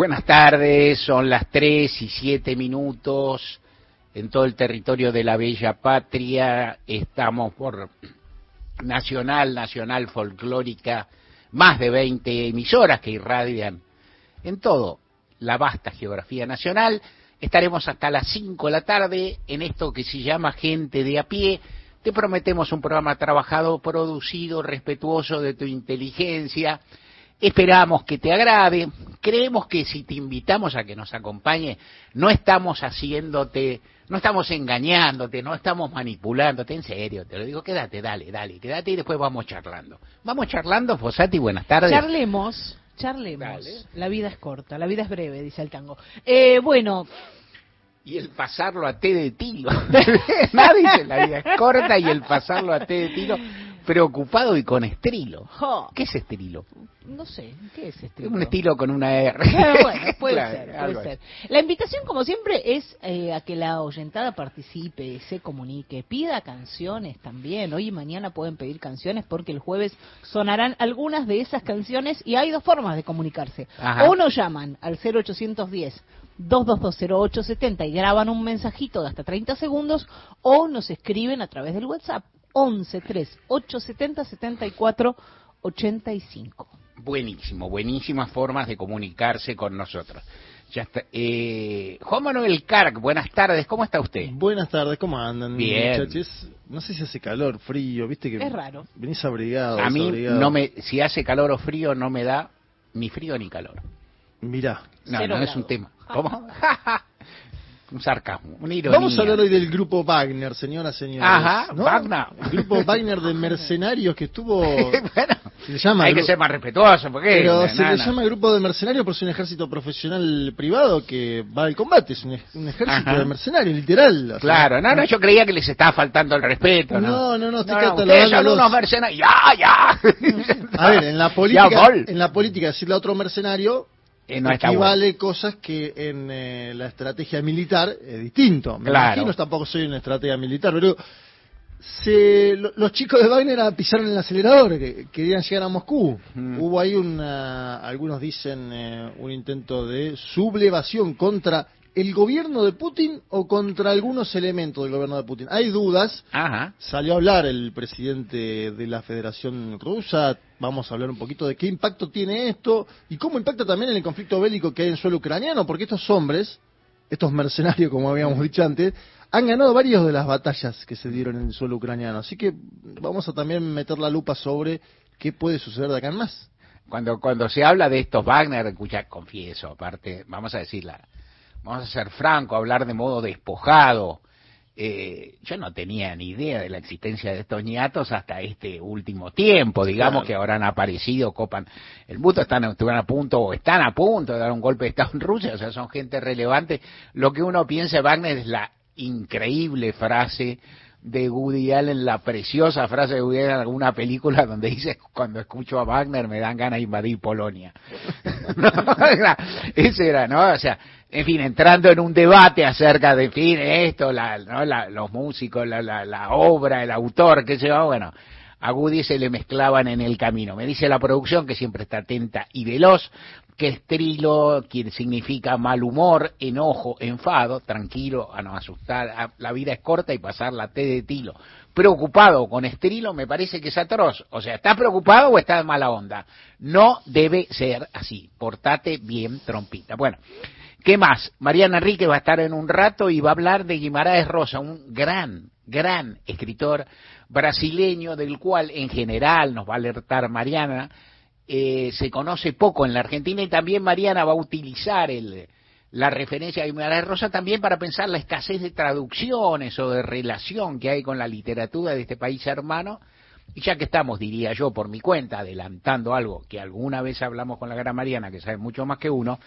Buenas tardes, son las tres y siete minutos en todo el territorio de la Bella Patria. Estamos por Nacional, Nacional Folclórica, más de 20 emisoras que irradian en todo la vasta geografía nacional. Estaremos hasta las 5 de la tarde en esto que se llama Gente de a pie. Te prometemos un programa trabajado, producido, respetuoso de tu inteligencia. Esperamos que te agrade. Creemos que si te invitamos a que nos acompañe, no estamos haciéndote, no estamos engañándote, no estamos manipulándote, en serio, te lo digo, quédate, dale, dale, quédate y después vamos charlando. Vamos charlando, Fosati, buenas tardes. Charlemos, charlemos. Dale. La vida es corta, la vida es breve, dice el tango. Eh, bueno, Y el pasarlo a té de tilo. Nadie dice la vida es corta y el pasarlo a té de tilo, preocupado y con estrilo. jo, ¿Qué es estrilo? no sé, ¿qué es este? Es un estilo con una R. bueno, puede Claro, ser, puede. La invitación, como siempre, es eh, a que la oyentada participe, se comunique, pida canciones también. Hoy y mañana pueden pedir canciones porque el jueves sonarán algunas de esas canciones y hay dos formas de comunicarse. Ajá. O nos llaman al 0810 2220870 y graban un mensajito de hasta 30 segundos o nos escriben a través del WhatsApp 11 3 870 74 85. Buenísimo, buenísimas formas de comunicarse con nosotros. Ya está. Eh, Juan Manuel Carc, buenas tardes, ¿cómo está usted? Buenas tardes, ¿cómo andan, Bien. muchachos? No sé si hace calor, frío, viste que Es raro. venís abrigado. A mí no me, si hace calor o frío no me da ni frío ni calor. Mirá, No, Cero no es un tema. ¿Cómo? un sarcasmo, una ironía. vamos a hablar hoy del grupo Wagner, señoras, señores. Ajá, ¿no? Wagner. El grupo Wagner de mercenarios que estuvo... bueno, Se le llama hay que ser más respetuoso, porque Pero se le llama grupo de mercenarios por ser un ejército profesional privado que va al combate, es un, ej- un ejército Ajá. de mercenarios, literal. sea, Claro, no, no, yo creía que les estaba faltando el respeto. No, no, no, estoy ustedes catalogándolos. son unos mercenarios. Ya, ya. A ver, en la política, en la política decirle a otro mercenario Eh, no está bueno. equivale cosas que en eh, la estrategia militar es distinto. Me Claro. imagino, tampoco soy una estrategia militar, pero se, lo- los chicos de Wagner pisaron el acelerador, que querían llegar a Moscú. Mm. Hubo ahí una, algunos dicen, eh, un intento de sublevación contra el gobierno de Putin o contra algunos elementos del gobierno de Putin. Hay dudas. Ajá. Salió a hablar el presidente de la Federación Rusa. Vamos a hablar un poquito de qué impacto tiene esto y cómo impacta también en el conflicto bélico que hay en suelo ucraniano, porque estos hombres, estos mercenarios, como habíamos dicho antes, han ganado varias de las batallas que se dieron en el suelo ucraniano. Así que vamos a también meter la lupa sobre qué puede suceder de acá en más. Cuando, cuando se habla de estos Wagner, escucha, confieso, aparte, vamos a decirla, vamos a ser franco, hablar de modo despojado. Eh, yo no tenía ni idea de la existencia de estos ñatos hasta este último tiempo, digamos Claro. que ahora han aparecido, copan el mundo, están, a punto o están a punto de dar un golpe de Estado en Rusia, o sea, son gente relevante. Lo que uno piensa de Wagner es la increíble frase de Woody Allen, la preciosa frase de Woody Allen en alguna película donde dice, cuando escucho a Wagner me dan ganas de invadir Polonia. No, era- ese era, ¿no? O sea, en fin, entrando en un debate acerca de, en fin, esto, la, ¿no? la- los músicos, la, la, obra, el autor, qué sé yo, bueno, a Woody se le mezclaban en el camino. Me dice la producción, que siempre está atenta y veloz, que estrilo, que significa mal humor, enojo, enfado, tranquilo, a no asustar, la vida es corta y pasar la té de tilo. Preocupado con estrilo me parece que es atroz. O sea, ¿estás preocupado o estás de mala onda? No debe ser así. Portate bien, trompita. Bueno, ¿qué más? Mariana Enrique va a estar en un rato y va a hablar de Guimaraes Rosa, un gran, gran escritor brasileño del cual en general nos va a alertar Mariana, eh, se conoce poco en la Argentina y también Mariana va a utilizar el, la referencia a Guimaraes Rosa también para pensar la escasez de traducciones o de relación que hay con la literatura de este país hermano. Y ya que estamos, diría yo, por mi cuenta, adelantando algo que alguna vez hablamos con la gran Mariana, que sabe mucho más que uno,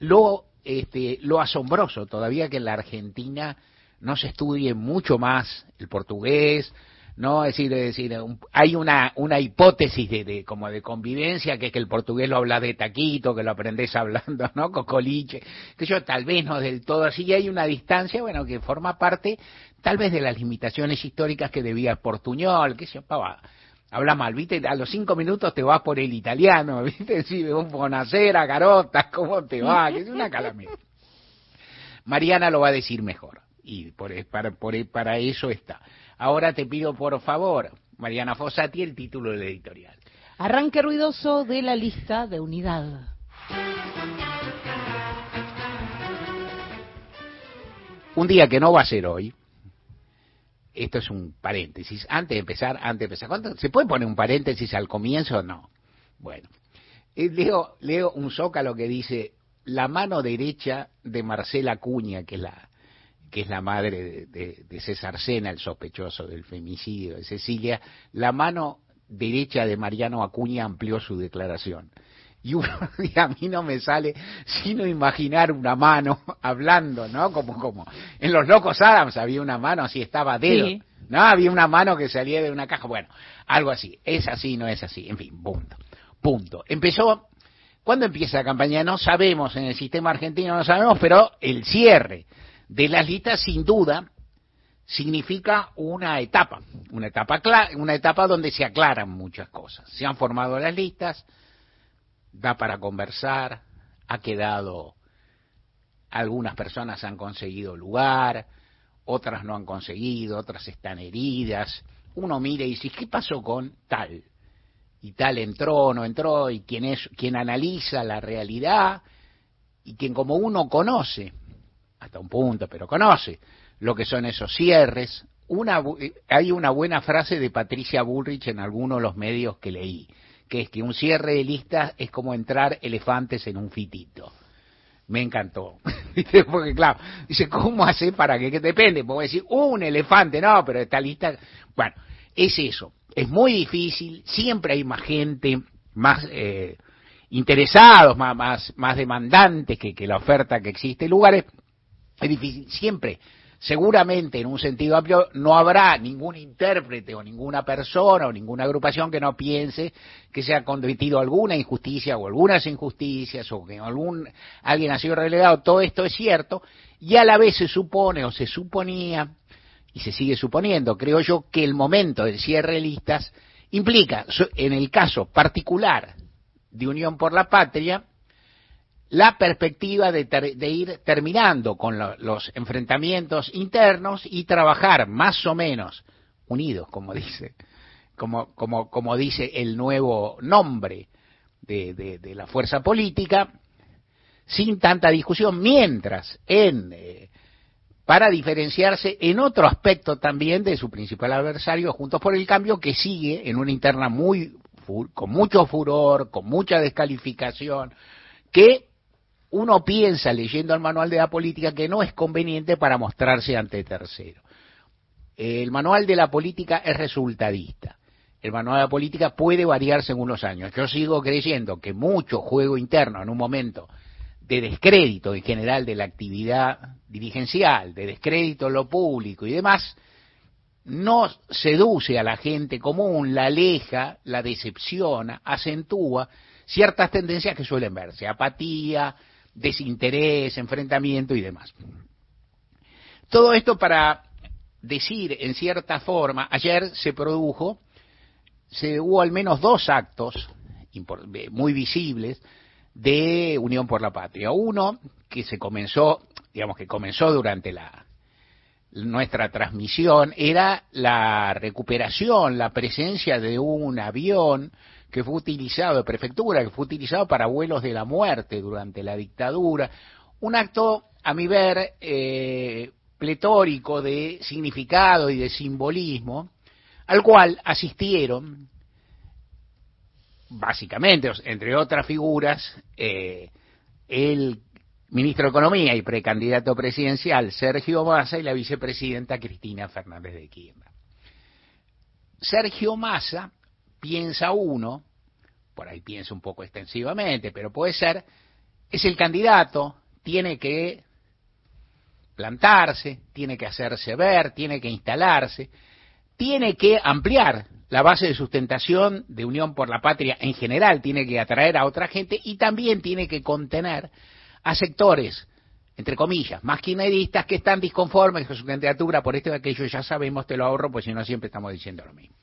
lo, este, lo asombroso todavía que en la Argentina no se estudie mucho más el portugués, no decir, es decir un- hay una, una hipótesis de, de como de convivencia que es que el portugués lo habla de taquito, que lo aprendes hablando, ¿no? Cocoliche, que yo tal vez no del todo así, y hay una distancia, bueno, que forma parte tal vez de las limitaciones históricas que debía Portuñol, que se. Habla mal, ¿viste? A los cinco minutos te vas por el italiano, ¿viste? Sí, un bonacera, garota, ¿cómo te va? Que es una calamidad. Mariana lo va a decir mejor, y por, para, por, para eso está. Ahora te pido, por favor, Mariana Fossati, el título del editorial. Arranque ruidoso de la lista de unidad. Un día que no va a ser hoy, esto es un paréntesis, antes de empezar, antes de empezar, ¿cuánto, ¿se puede poner un paréntesis al comienzo o no? Bueno, eh, leo, leo un zócalo que dice, la mano derecha de Marcela Cuña, que es la, que es la madre de, de, César Sena, el sospechoso del femicidio de Cecilia, la mano derecha de Mariano Acuña amplió su declaración. Y, uno, a mí no me sale sino imaginar una mano hablando, ¿no? Como, como en los locos Adams había una mano así, estaba dedo. No, había una mano que salía de una caja. Bueno, algo así. Es así, no es así. En fin, punto. Punto. Empezó. ¿Cuándo empieza la campaña? No sabemos, en el sistema argentino no sabemos, pero el cierre de las listas sin duda significa una etapa, una etapa, una etapa donde se aclaran muchas cosas. Se han formado las listas, da para conversar, ha quedado, algunas personas han conseguido lugar, otras no han conseguido, otras están heridas. Uno mira y dice, ¿qué pasó con tal? Y tal entró, no entró, y quien es, quien analiza la realidad, y quien como uno conoce, hasta un punto, pero conoce lo que son esos cierres. Una, hay una buena frase de Patricia Bullrich en algunos de los medios que leí que es que un cierre de listas es como entrar elefantes en un fitito. Me encantó. Porque claro, dice, ¿cómo hace para que, que depende? Puedo decir, un elefante, no, pero esta lista... Bueno, es eso. Es muy difícil, siempre hay más gente, más eh, interesados, más, más, más demandantes que, que la oferta que existe. Lugares, es difícil, siempre seguramente en un sentido amplio no habrá ningún intérprete o ninguna persona o ninguna agrupación que no piense que se ha cometido alguna injusticia o algunas injusticias o que algún alguien ha sido relegado, todo esto es cierto y a la vez se supone o se suponía y se sigue suponiendo, creo yo, que el momento del cierre de listas implica, en el caso particular de Unión por la Patria, la perspectiva de, ir terminando con los enfrentamientos internos y trabajar más o menos unidos, como dice, como, como, como dice el nuevo nombre de, la fuerza política, sin tanta discusión, mientras en eh, para diferenciarse en otro aspecto también de su principal adversario, Juntos por el Cambio, que sigue en una interna muy con mucho furor, con mucha descalificación, que uno piensa leyendo el manual de la política que no es conveniente para mostrarse ante tercero. El manual de la política es resultadista. El manual de la política puede variar según los años. Yo sigo creyendo que mucho juego interno en un momento de descrédito en general de la actividad dirigencial, de descrédito en lo público y demás, no seduce a la gente común, la aleja, la decepciona, acentúa ciertas tendencias que suelen verse, apatía, desinterés, enfrentamiento y demás. Todo esto para decir, en cierta forma, ayer se produjo, se hubo al menos dos actos muy visibles de Unión por la Patria. Uno que se comenzó, digamos que comenzó durante la nuestra transmisión, era la recuperación, la presencia de un avión que fue utilizado, de prefectura, que fue utilizado para vuelos de la muerte durante la dictadura. Un acto, a mi ver, eh, pletórico de significado y de simbolismo, al cual asistieron, básicamente, entre otras figuras, eh, el ministro de Economía y precandidato presidencial Sergio Massa y la vicepresidenta Cristina Fernández de Kirchner. Sergio Massa piensa uno, por ahí piensa un poco extensivamente, pero puede ser, es el candidato, tiene que plantarse, tiene que hacerse ver, tiene que instalarse, tiene que ampliar la base de sustentación de Unión por la Patria en general, tiene que atraer a otra gente y también tiene que contener a sectores, entre comillas, más que están disconformes con su candidatura por esto y aquello, ya sabemos, te lo ahorro, pues si no siempre estamos diciendo lo mismo.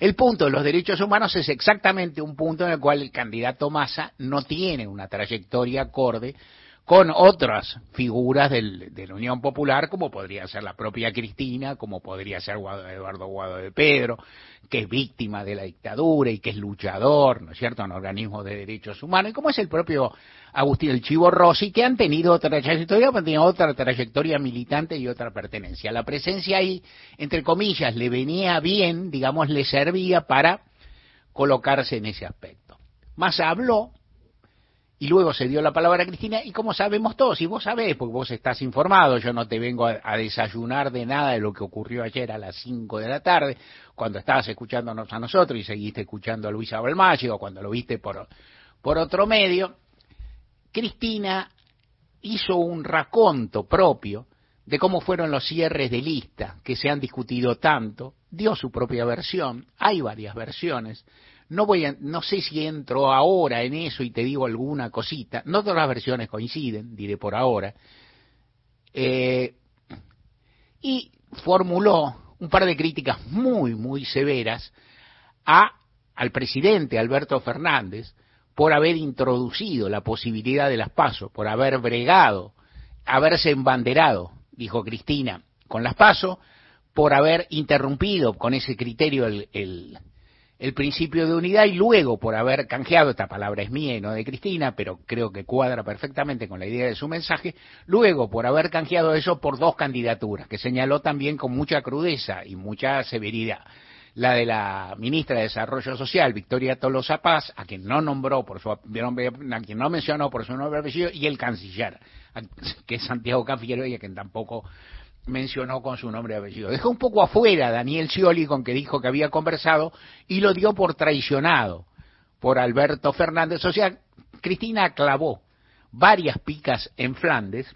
El punto de los derechos humanos es exactamente un punto en el cual el candidato Massa no tiene una trayectoria acorde con otras figuras del, de la Unión Popular, como podría ser la propia Cristina, como podría ser Eduardo Guado de Pedro, que es víctima de la dictadura y que es luchador, ¿no es cierto?, en organismos de derechos humanos, y como es el propio Agustín el Chivo Rossi, que han tenido otra trayectoria, han tenido otra trayectoria militante y otra pertenencia. La presencia ahí, entre comillas, le venía bien, digamos, le servía para colocarse en ese aspecto. Más habló, y luego se dio la palabra a Cristina, y como sabemos todos, y vos sabés, porque vos estás informado, yo no te vengo a, desayunar de nada de lo que ocurrió ayer a las 5 de la tarde, cuando estabas escuchándonos a nosotros y seguiste escuchando a Luisa Balmayo, o cuando lo viste por, por otro medio, Cristina hizo un raconto propio de cómo fueron los cierres de lista que se han discutido tanto, dio su propia versión, hay varias versiones, no voy a, no sé si entro ahora en eso y te digo alguna cosita, no todas las versiones coinciden, diré por ahora, eh, y formuló un par de críticas muy, muy severas a, al presidente Alberto Fernández, por haber introducido la posibilidad de las pasos, por haber bregado, haberse embanderado, dijo Cristina, con las pasos, por haber interrumpido con ese criterio el, el, el, principio de unidad y luego por haber canjeado, esta palabra es mía y no de Cristina, pero creo que cuadra perfectamente con la idea de su mensaje, luego por haber canjeado eso por dos candidaturas, que señaló también con mucha crudeza y mucha severidad. La de la ministra de Desarrollo Social, Victoria Tolosa Paz, a quien no nombró por su a quien no mencionó por su nombre y el canciller, que es Santiago Cafiero, y a quien tampoco mencionó con su nombre apellido. Dejó un poco afuera Daniel Scioli, con que dijo que había conversado, y lo dio por traicionado por Alberto Fernández. O sea, Cristina clavó varias picas en Flandes,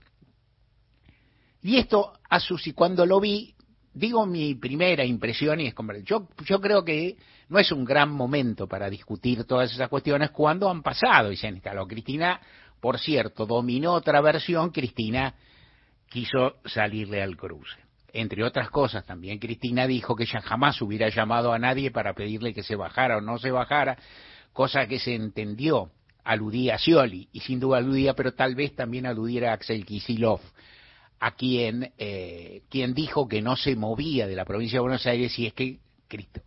y esto a Susi, cuando lo vi, digo mi primera impresión y es como, yo, yo creo que no es un gran momento para discutir todas esas cuestiones cuando han pasado y se instaló. Cristina, por cierto, dominó otra versión, Cristina quiso salirle al cruce. Entre otras cosas, también Cristina dijo que ella jamás hubiera llamado a nadie para pedirle que se bajara o no se bajara, cosa que se entendió, aludía a Scioli, y sin duda aludía, pero tal vez también aludiera a Axel Kisilov a quien, eh, quien dijo que no se movía de la provincia de Buenos Aires si es que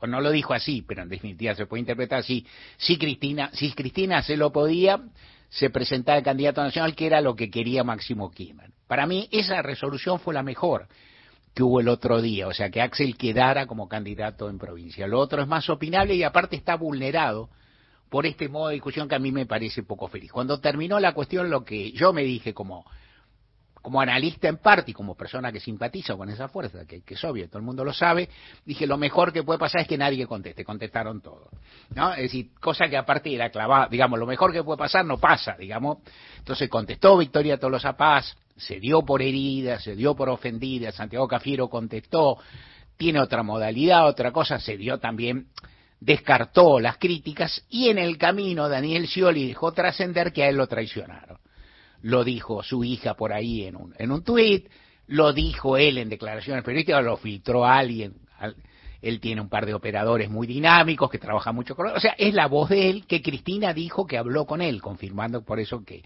no lo dijo así, pero en definitiva se puede interpretar así, si Cristina, si Cristina se lo podía, se presentaba el candidato nacional, que era lo que quería Máximo Kirchner. Para mí esa resolución fue la mejor que hubo el otro día, o sea, que Axel quedara como candidato en provincia. Lo otro es más opinable y aparte está vulnerado por este modo de discusión que a mí me parece poco feliz. Cuando terminó la cuestión, lo que yo me dije como como analista en parte y como persona que simpatiza con esa fuerza, que, es obvio, todo el mundo lo sabe, dije lo mejor que puede pasar es que nadie conteste, contestaron todos. ¿no? Es decir, cosa que aparte era clavada, digamos, lo mejor que puede pasar no pasa, digamos. Entonces contestó Victoria Tolosa Paz, se dio por herida, se dio por ofendida, Santiago Cafiero contestó, tiene otra modalidad, otra cosa, se dio también descartó las críticas y en el camino Daniel Scioli dejó trascender que a él lo traicionaron. Lo dijo su hija por ahí en un, en un tuit, lo dijo él en declaraciones periodísticas, lo filtró alguien, él tiene un par de operadores muy dinámicos que trabajan mucho con él, o sea, es la voz de él que Cristina dijo que habló con él, confirmando por eso que,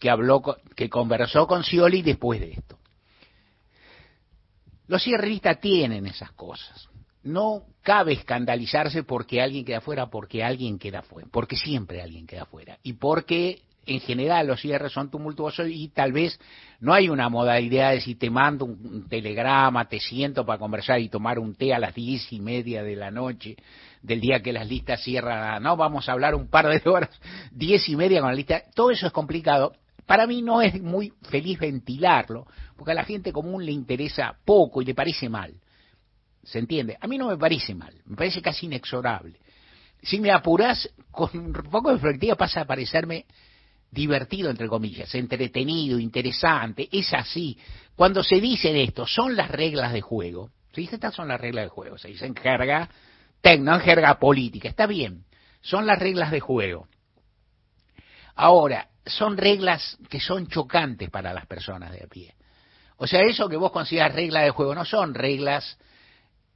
que habló, que conversó con Scioli después de esto. Los cierristas tienen esas cosas. No cabe escandalizarse porque alguien queda fuera, porque alguien queda fuera, porque siempre alguien queda fuera. Y porque en general los cierres son tumultuosos y tal vez no hay una modalidad de si te mando un, telegrama, te siento para conversar y tomar un té a las diez y media de la noche del día que las listas cierran, no, vamos a hablar un par de horas, diez y media con la lista, todo eso es complicado. Para mí no es muy feliz ventilarlo, porque a la gente común le interesa poco y le parece mal. ¿Se entiende? A mí no me parece mal, me parece casi inexorable. Si me apuras, con un poco de perspectiva pasa a parecerme divertido, entre comillas, entretenido, interesante, es así. Cuando se dicen esto, son las reglas de juego. Se dice, estas son las reglas de juego, se dice en jerga, no en jerga política, está bien, son las reglas de juego. Ahora, son reglas que son chocantes para las personas de a pie. O sea, eso que vos consideras reglas de juego no son reglas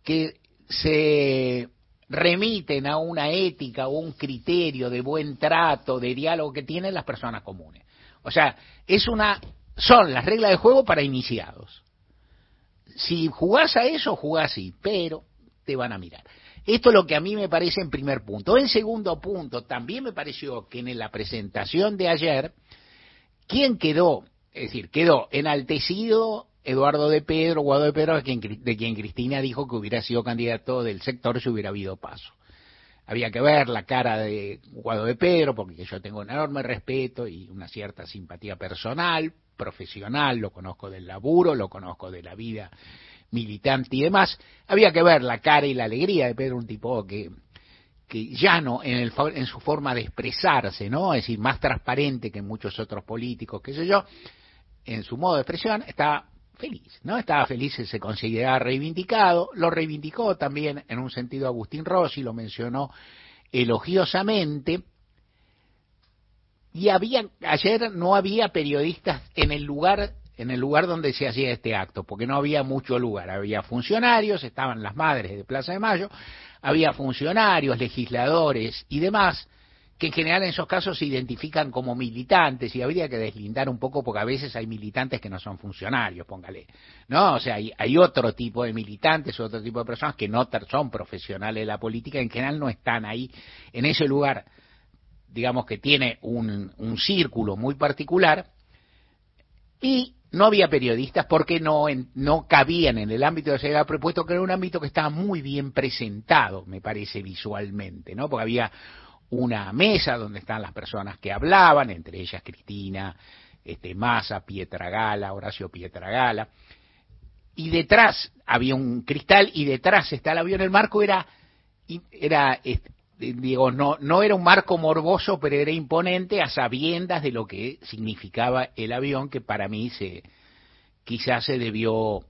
que se remiten a una ética o un criterio de buen trato, de diálogo que tienen las personas comunes. O sea, es una, son las reglas de juego para iniciados. Si jugás a eso, jugás así, pero te van a mirar. Esto es lo que a mí me parece en primer punto. En segundo punto, también me pareció que en la presentación de ayer, ¿quién quedó? Es decir, quedó enaltecido Eduardo de Pedro, Guado de Pedro, de quien, de quien Cristina dijo que hubiera sido candidato del sector si hubiera habido paso. Había que ver la cara de Guado de Pedro, porque yo tengo un enorme respeto y una cierta simpatía personal, profesional, lo conozco del laburo, lo conozco de la vida militante y demás. Había que ver la cara y la alegría de Pedro, un tipo que, que llano en, el, en su forma de expresarse, ¿no? Es decir, más transparente que muchos otros políticos, qué sé yo, en su modo de expresión, estaba feliz, ¿no? Estaba feliz, se consideraba reivindicado, lo reivindicó también en un sentido Agustín Rossi, lo mencionó elogiosamente, y había, ayer no había periodistas en el lugar en el lugar donde se hacía este acto, porque no había mucho lugar, había funcionarios, estaban las madres de Plaza de Mayo, había funcionarios, legisladores y demás, que en general en esos casos se identifican como militantes y habría que deslindar un poco porque a veces hay militantes que no son funcionarios, póngale, ¿no? O sea, hay, hay otro tipo de militantes, otro tipo de personas que no son profesionales de la política, en general no están ahí en ese lugar, digamos que tiene un, un círculo muy particular y no había periodistas porque no, no cabían en el ámbito de seguridad propuesto que era un ámbito que estaba muy bien presentado, me parece visualmente, ¿no? Porque había una mesa donde están las personas que hablaban, entre ellas Cristina, este, Massa, Pietragala, Horacio Pietragala, y detrás había un cristal y detrás está el avión. El marco era, era este, digo, no, no era un marco morboso, pero era imponente a sabiendas de lo que significaba el avión, que para mí se, quizás se debió,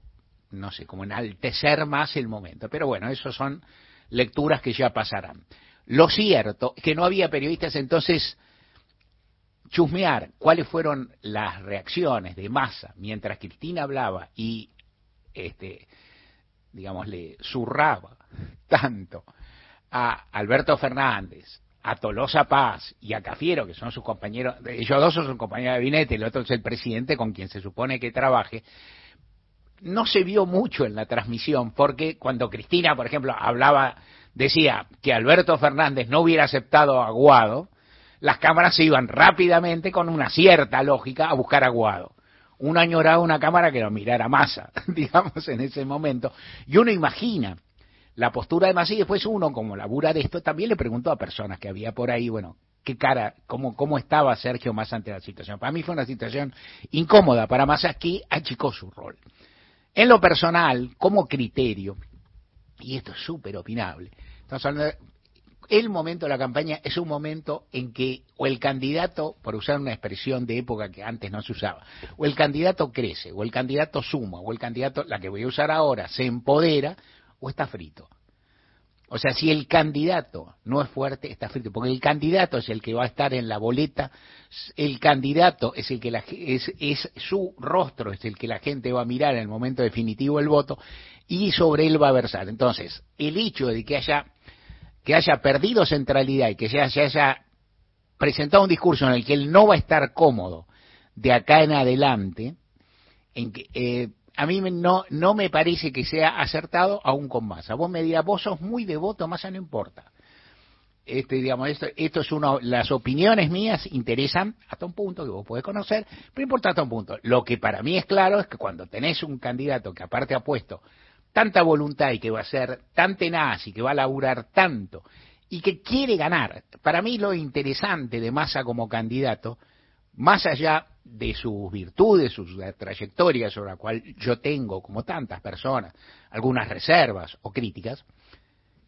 no sé, como enaltecer más el momento. Pero bueno, eso son lecturas que ya pasarán. Lo cierto es que no había periodistas, entonces chusmear cuáles fueron las reacciones de masa mientras Cristina hablaba y, este, digamos, le zurraba tanto a Alberto Fernández, a Tolosa Paz y a Cafiero, que son sus compañeros, ellos dos son sus compañeros de gabinete, el otro es el presidente con quien se supone que trabaje, no se vio mucho en la transmisión, porque cuando Cristina, por ejemplo, hablaba decía que Alberto Fernández no hubiera aceptado a Guado, las cámaras se iban rápidamente con una cierta lógica a buscar a Guado. Uno añoraba una cámara que lo mirara Massa, digamos, en ese momento. Y uno imagina la postura de Massa y después uno, como labura de esto, también le preguntó a personas que había por ahí, bueno, qué cara, cómo, cómo estaba Sergio Massa ante la situación. Para mí fue una situación incómoda para Massa que achicó su rol. En lo personal, como criterio, y esto es súper opinable, estamos el momento de la campaña es un momento en que o el candidato, por usar una expresión de época que antes no se usaba, o el candidato crece, o el candidato suma, o el candidato, la que voy a usar ahora, se empodera, está frito. O sea, si el candidato no es fuerte, está frito, porque el candidato es el que va a estar en la boleta, el candidato es el que la, es, es su rostro, es el que la gente va a mirar en el momento definitivo del voto, y sobre él va a versar. Entonces, el hecho de que haya, que haya perdido centralidad y que se haya, presentado un discurso en el que él no va a estar cómodo de acá en adelante, en que, eh, a mí no, no me parece que sea acertado aún con Massa. Vos me dirás, vos sos muy devoto, Massa no importa. Este, digamos, esto, esto es uno, las opiniones mías interesan hasta un punto que vos podés conocer, pero importa hasta un punto. Lo que para mí es claro es que cuando tenés un candidato que aparte ha puesto tanta voluntad y que va a ser tan tenaz y que va a laburar tanto y que quiere ganar. Para mí lo interesante de Massa como candidato, más allá de sus virtudes, su trayectoria sobre la cual yo tengo, como tantas personas, algunas reservas o críticas,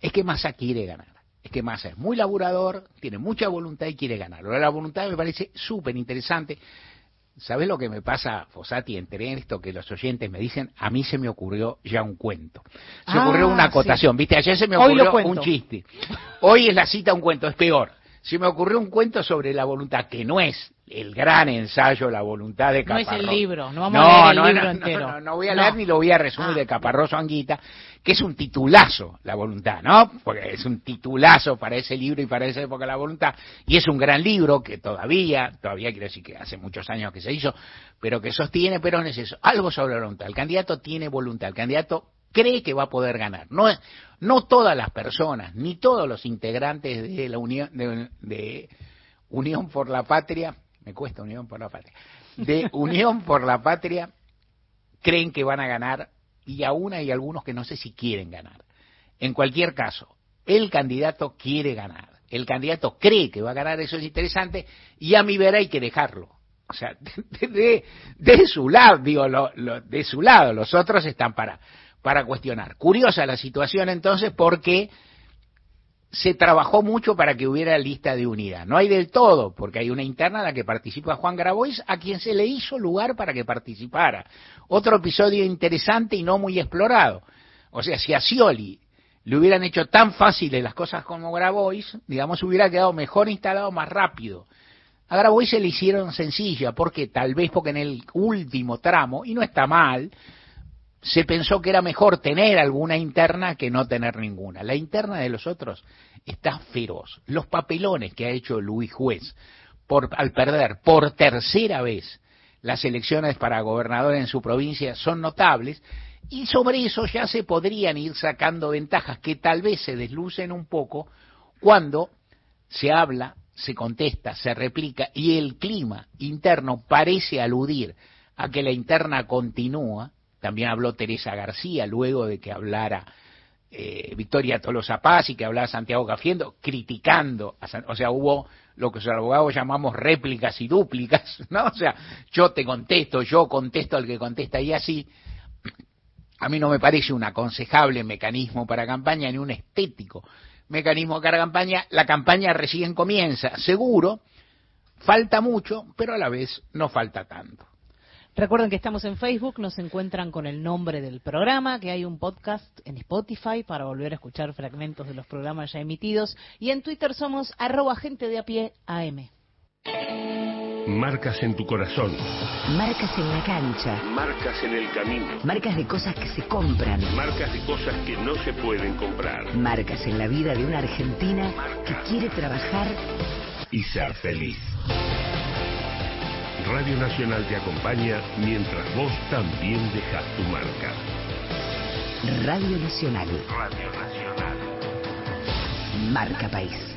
es que Massa quiere ganar. Es que Massa es muy laburador, tiene mucha voluntad y quiere ganar. La voluntad me parece súper interesante. ¿Sabes lo que me pasa, Fosati, entre esto que los oyentes me dicen? A mí se me ocurrió ya un cuento. Se ocurrió ah, una acotación, ¿viste? Ayer se me ocurrió un chiste. Hoy es la cita un cuento, es peor. Se me ocurrió un cuento sobre la voluntad, que no es el gran ensayo La voluntad de Caparrós. No es el libro, no vamos a leer el libro no, entero. No, voy a leer ni lo voy a resumir de Caparroso Anguita, que es un titulazo, La voluntad, ¿no? Porque es un titulazo para ese libro y para esa época La voluntad, y es un gran libro que todavía, todavía quiero decir que hace muchos años que se hizo, pero que sostiene, pero no es eso, algo sobre la voluntad. El candidato tiene voluntad, el candidato cree que va a poder ganar. No, no todas las personas, ni todos los integrantes de la Unión, de Unión por la Patria, me cuesta Unión por la Patria, de Unión por la Patria creen que van a ganar y aún hay algunos que no sé si quieren ganar. En cualquier caso, el candidato quiere ganar, el candidato cree que va a ganar, eso es interesante, y a mi ver hay que dejarlo. O sea, de, de, su lado, digo, lo, de su lado, los otros están para, para cuestionar. Curiosa la situación entonces porque se trabajó mucho para que hubiera lista de unidad. No hay del todo, porque hay una interna en la que participa Juan Grabois, a quien se le hizo lugar para que participara. Otro episodio interesante y no muy explorado. O sea, si a Scioli le hubieran hecho tan fáciles las cosas como Grabois, digamos, hubiera quedado mejor instalado más rápido. A Grabois se le hicieron sencilla, porque tal vez porque en el último tramo, y no está mal, se pensó que era mejor tener alguna interna que no tener ninguna. La interna de los otros está feroz. Los papelones que ha hecho Luis Juez por, al perder por tercera vez las elecciones para gobernador en su provincia son notables y sobre eso ya se podrían ir sacando ventajas que tal vez se deslucen un poco cuando se habla, se contesta, se replica y el clima interno parece aludir a que la interna continúa también habló Teresa García luego de que hablara eh, Victoria Tolosa Paz y que hablara Santiago Gafiendo, criticando, o sea, hubo lo que los abogados llamamos réplicas y dúplicas, ¿no? O sea, yo te contesto, yo contesto al que contesta y así. A mí no me parece un aconsejable mecanismo para campaña ni un estético mecanismo para campaña. La campaña recién comienza, seguro, falta mucho, pero a la vez no falta tanto. Recuerden que estamos en Facebook, nos encuentran con el nombre del programa, que hay un podcast en Spotify para volver a escuchar fragmentos de los programas ya emitidos, y en Twitter somos arroba gente de a pie AM. Marcas en tu corazón. Marcas en la cancha. Marcas en el camino. Marcas de cosas que se compran. Marcas de cosas que no se pueden comprar. Marcas en la vida de una argentina que quiere trabajar y ser feliz. Radio Nacional te acompaña mientras vos también dejas tu marca. Radio Nacional. Radio Nacional. Marca País.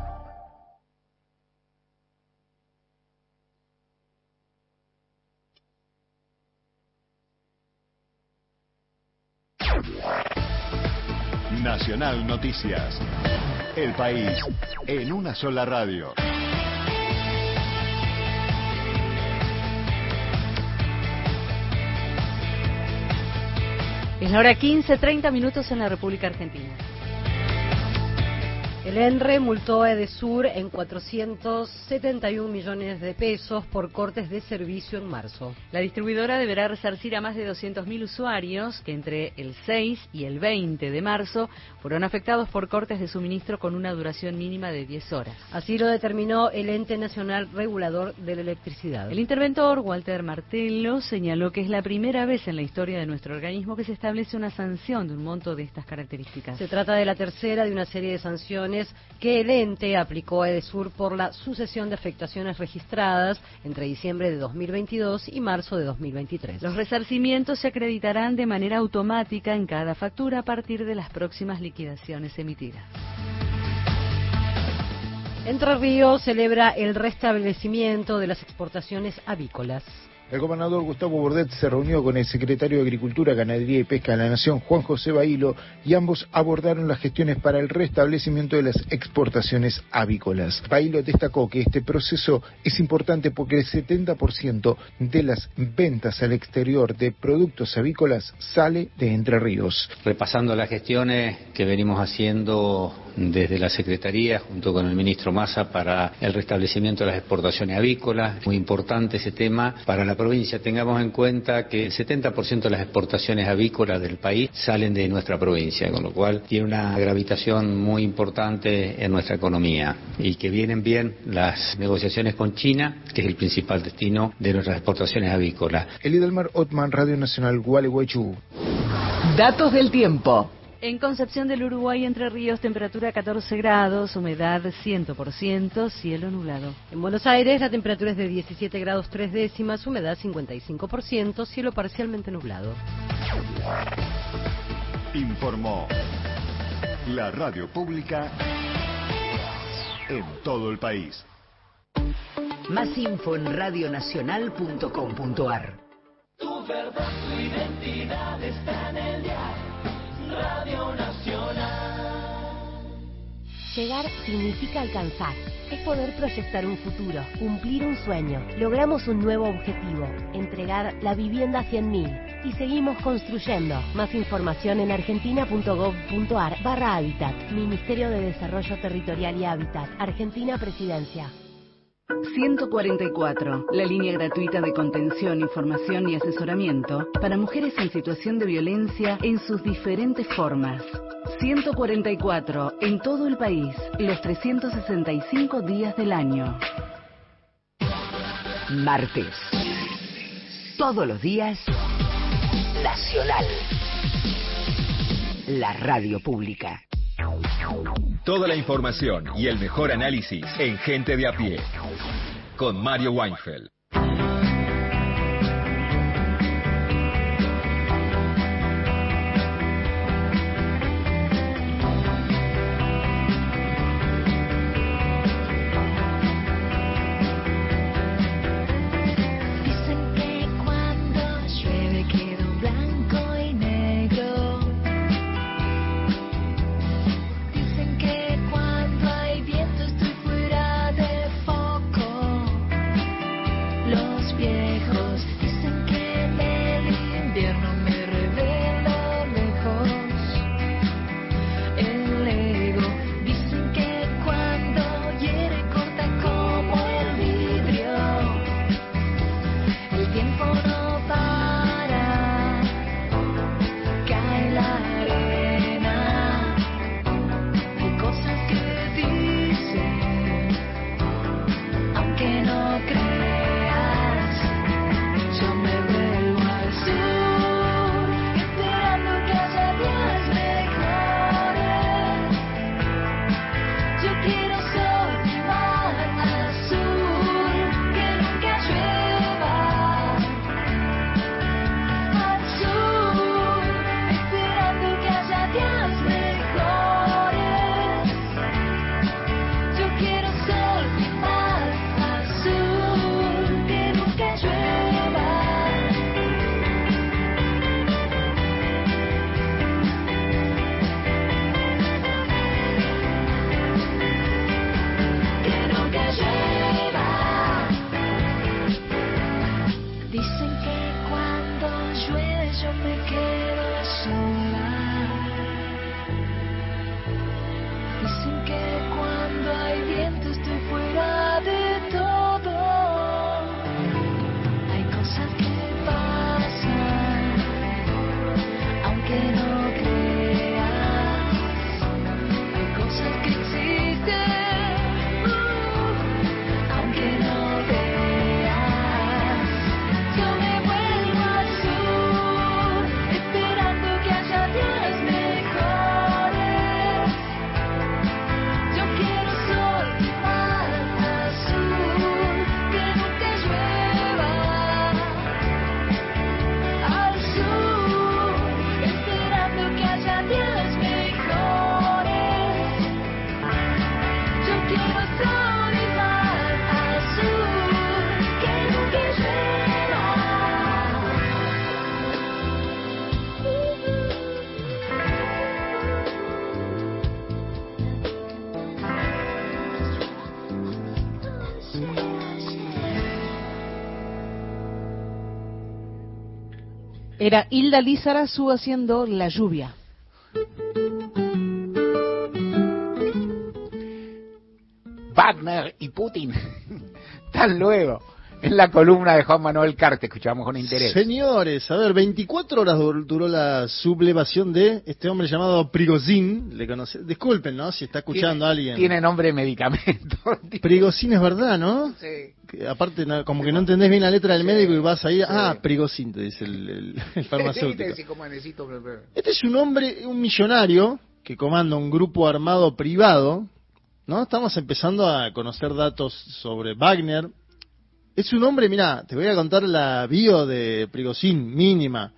Nacional Noticias. El país en una sola radio. Es la hora 15, 30 minutos en la República Argentina. El ENRE multó a Edesur en 471 millones de pesos por cortes de servicio en marzo. La distribuidora deberá resarcir a más de 200.000 usuarios que entre el 6 y el 20 de marzo fueron afectados por cortes de suministro con una duración mínima de 10 horas. Así lo determinó el Ente Nacional Regulador de la Electricidad. El interventor, Walter Martello, señaló que es la primera vez en la historia de nuestro organismo que se establece una sanción de un monto de estas características. Se trata de la tercera de una serie de sanciones que el ente aplicó a Edesur por la sucesión de afectaciones registradas entre diciembre de 2022 y marzo de 2023. Los resarcimientos se acreditarán de manera automática en cada factura a partir de las próximas liquidaciones emitidas. Entre Ríos celebra el restablecimiento de las exportaciones avícolas. El gobernador Gustavo Bordet se reunió con el secretario de Agricultura, Ganadería y Pesca de la Nación, Juan José Bailo, y ambos abordaron las gestiones para el restablecimiento de las exportaciones avícolas. Bailo destacó que este proceso es importante porque el 70% de las ventas al exterior de productos avícolas sale de Entre Ríos. Repasando las gestiones que venimos haciendo desde la Secretaría junto con el ministro Massa para el restablecimiento de las exportaciones avícolas. Muy importante ese tema para la provincia. Tengamos en cuenta que el 70% de las exportaciones avícolas del país salen de nuestra provincia, con lo cual tiene una gravitación muy importante en nuestra economía y que vienen bien las negociaciones con China, que es el principal destino de nuestras exportaciones avícolas. Elidelmar Otman, Radio Nacional Gualeguaychú. Datos del tiempo. En Concepción del Uruguay, Entre Ríos, temperatura 14 grados, humedad 100%, cielo nublado. En Buenos Aires, la temperatura es de 17 grados 3 décimas, humedad 55%, cielo parcialmente nublado. Informó la radio pública en todo el país. Más info en radionacional.com.ar. Tu verdad, tu identidad está en el diario. Radio Nacional. Llegar significa alcanzar. Es poder proyectar un futuro, cumplir un sueño. Logramos un nuevo objetivo, entregar la vivienda a 100.000. Y seguimos construyendo. Más información en argentina.gov.ar barra Hábitat. Ministerio de Desarrollo Territorial y Hábitat. Argentina Presidencia. 144, la línea gratuita de contención, información y asesoramiento para mujeres en situación de violencia en sus diferentes formas. 144, en todo el país, los 365 días del año. Martes. Todos los días, Nacional. La radio pública. Toda la información y el mejor análisis en Gente de a pie. Con Mario Weinfeld. Era Hilda Lizarazu haciendo La lluvia. Wagner y Putin. Tan luego. En la columna de Juan Manuel Carte, escuchamos con interés. Señores, a ver, 24 horas dur- duró la sublevación de este hombre llamado Prigozhin. Le conoce, disculpen, ¿no? Si está escuchando tiene, a alguien. Tiene nombre de medicamento. Prigozhin es verdad, ¿no? Sí. Aparte, no, como que no entendés bien la letra del médico y vas ahí, ah, Prigozhin, te dice el, el- el farmacéutico. Este es un hombre, un millonario que comanda un grupo armado privado, ¿no? Estamos empezando a conocer datos sobre Wagner. Es un hombre, mira, te voy a contar la bio de Prigozhin, mínima.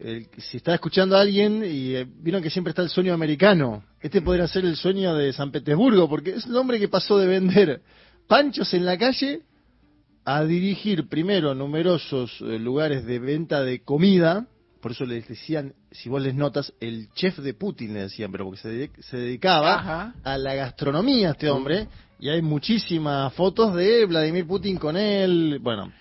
El- si está escuchando a alguien y eh, vieron que siempre está el sueño americano, este podría ser el sueño de San Petersburgo, porque es un hombre que pasó de vender panchos en la calle a dirigir primero numerosos eh, lugares de venta de comida, por eso les decían, si vos les notas, el chef de Putin le decían, pero porque se, de- se dedicaba Ajá. a la gastronomía este hombre, y hay muchísimas fotos de Vladimir Putin con él, bueno.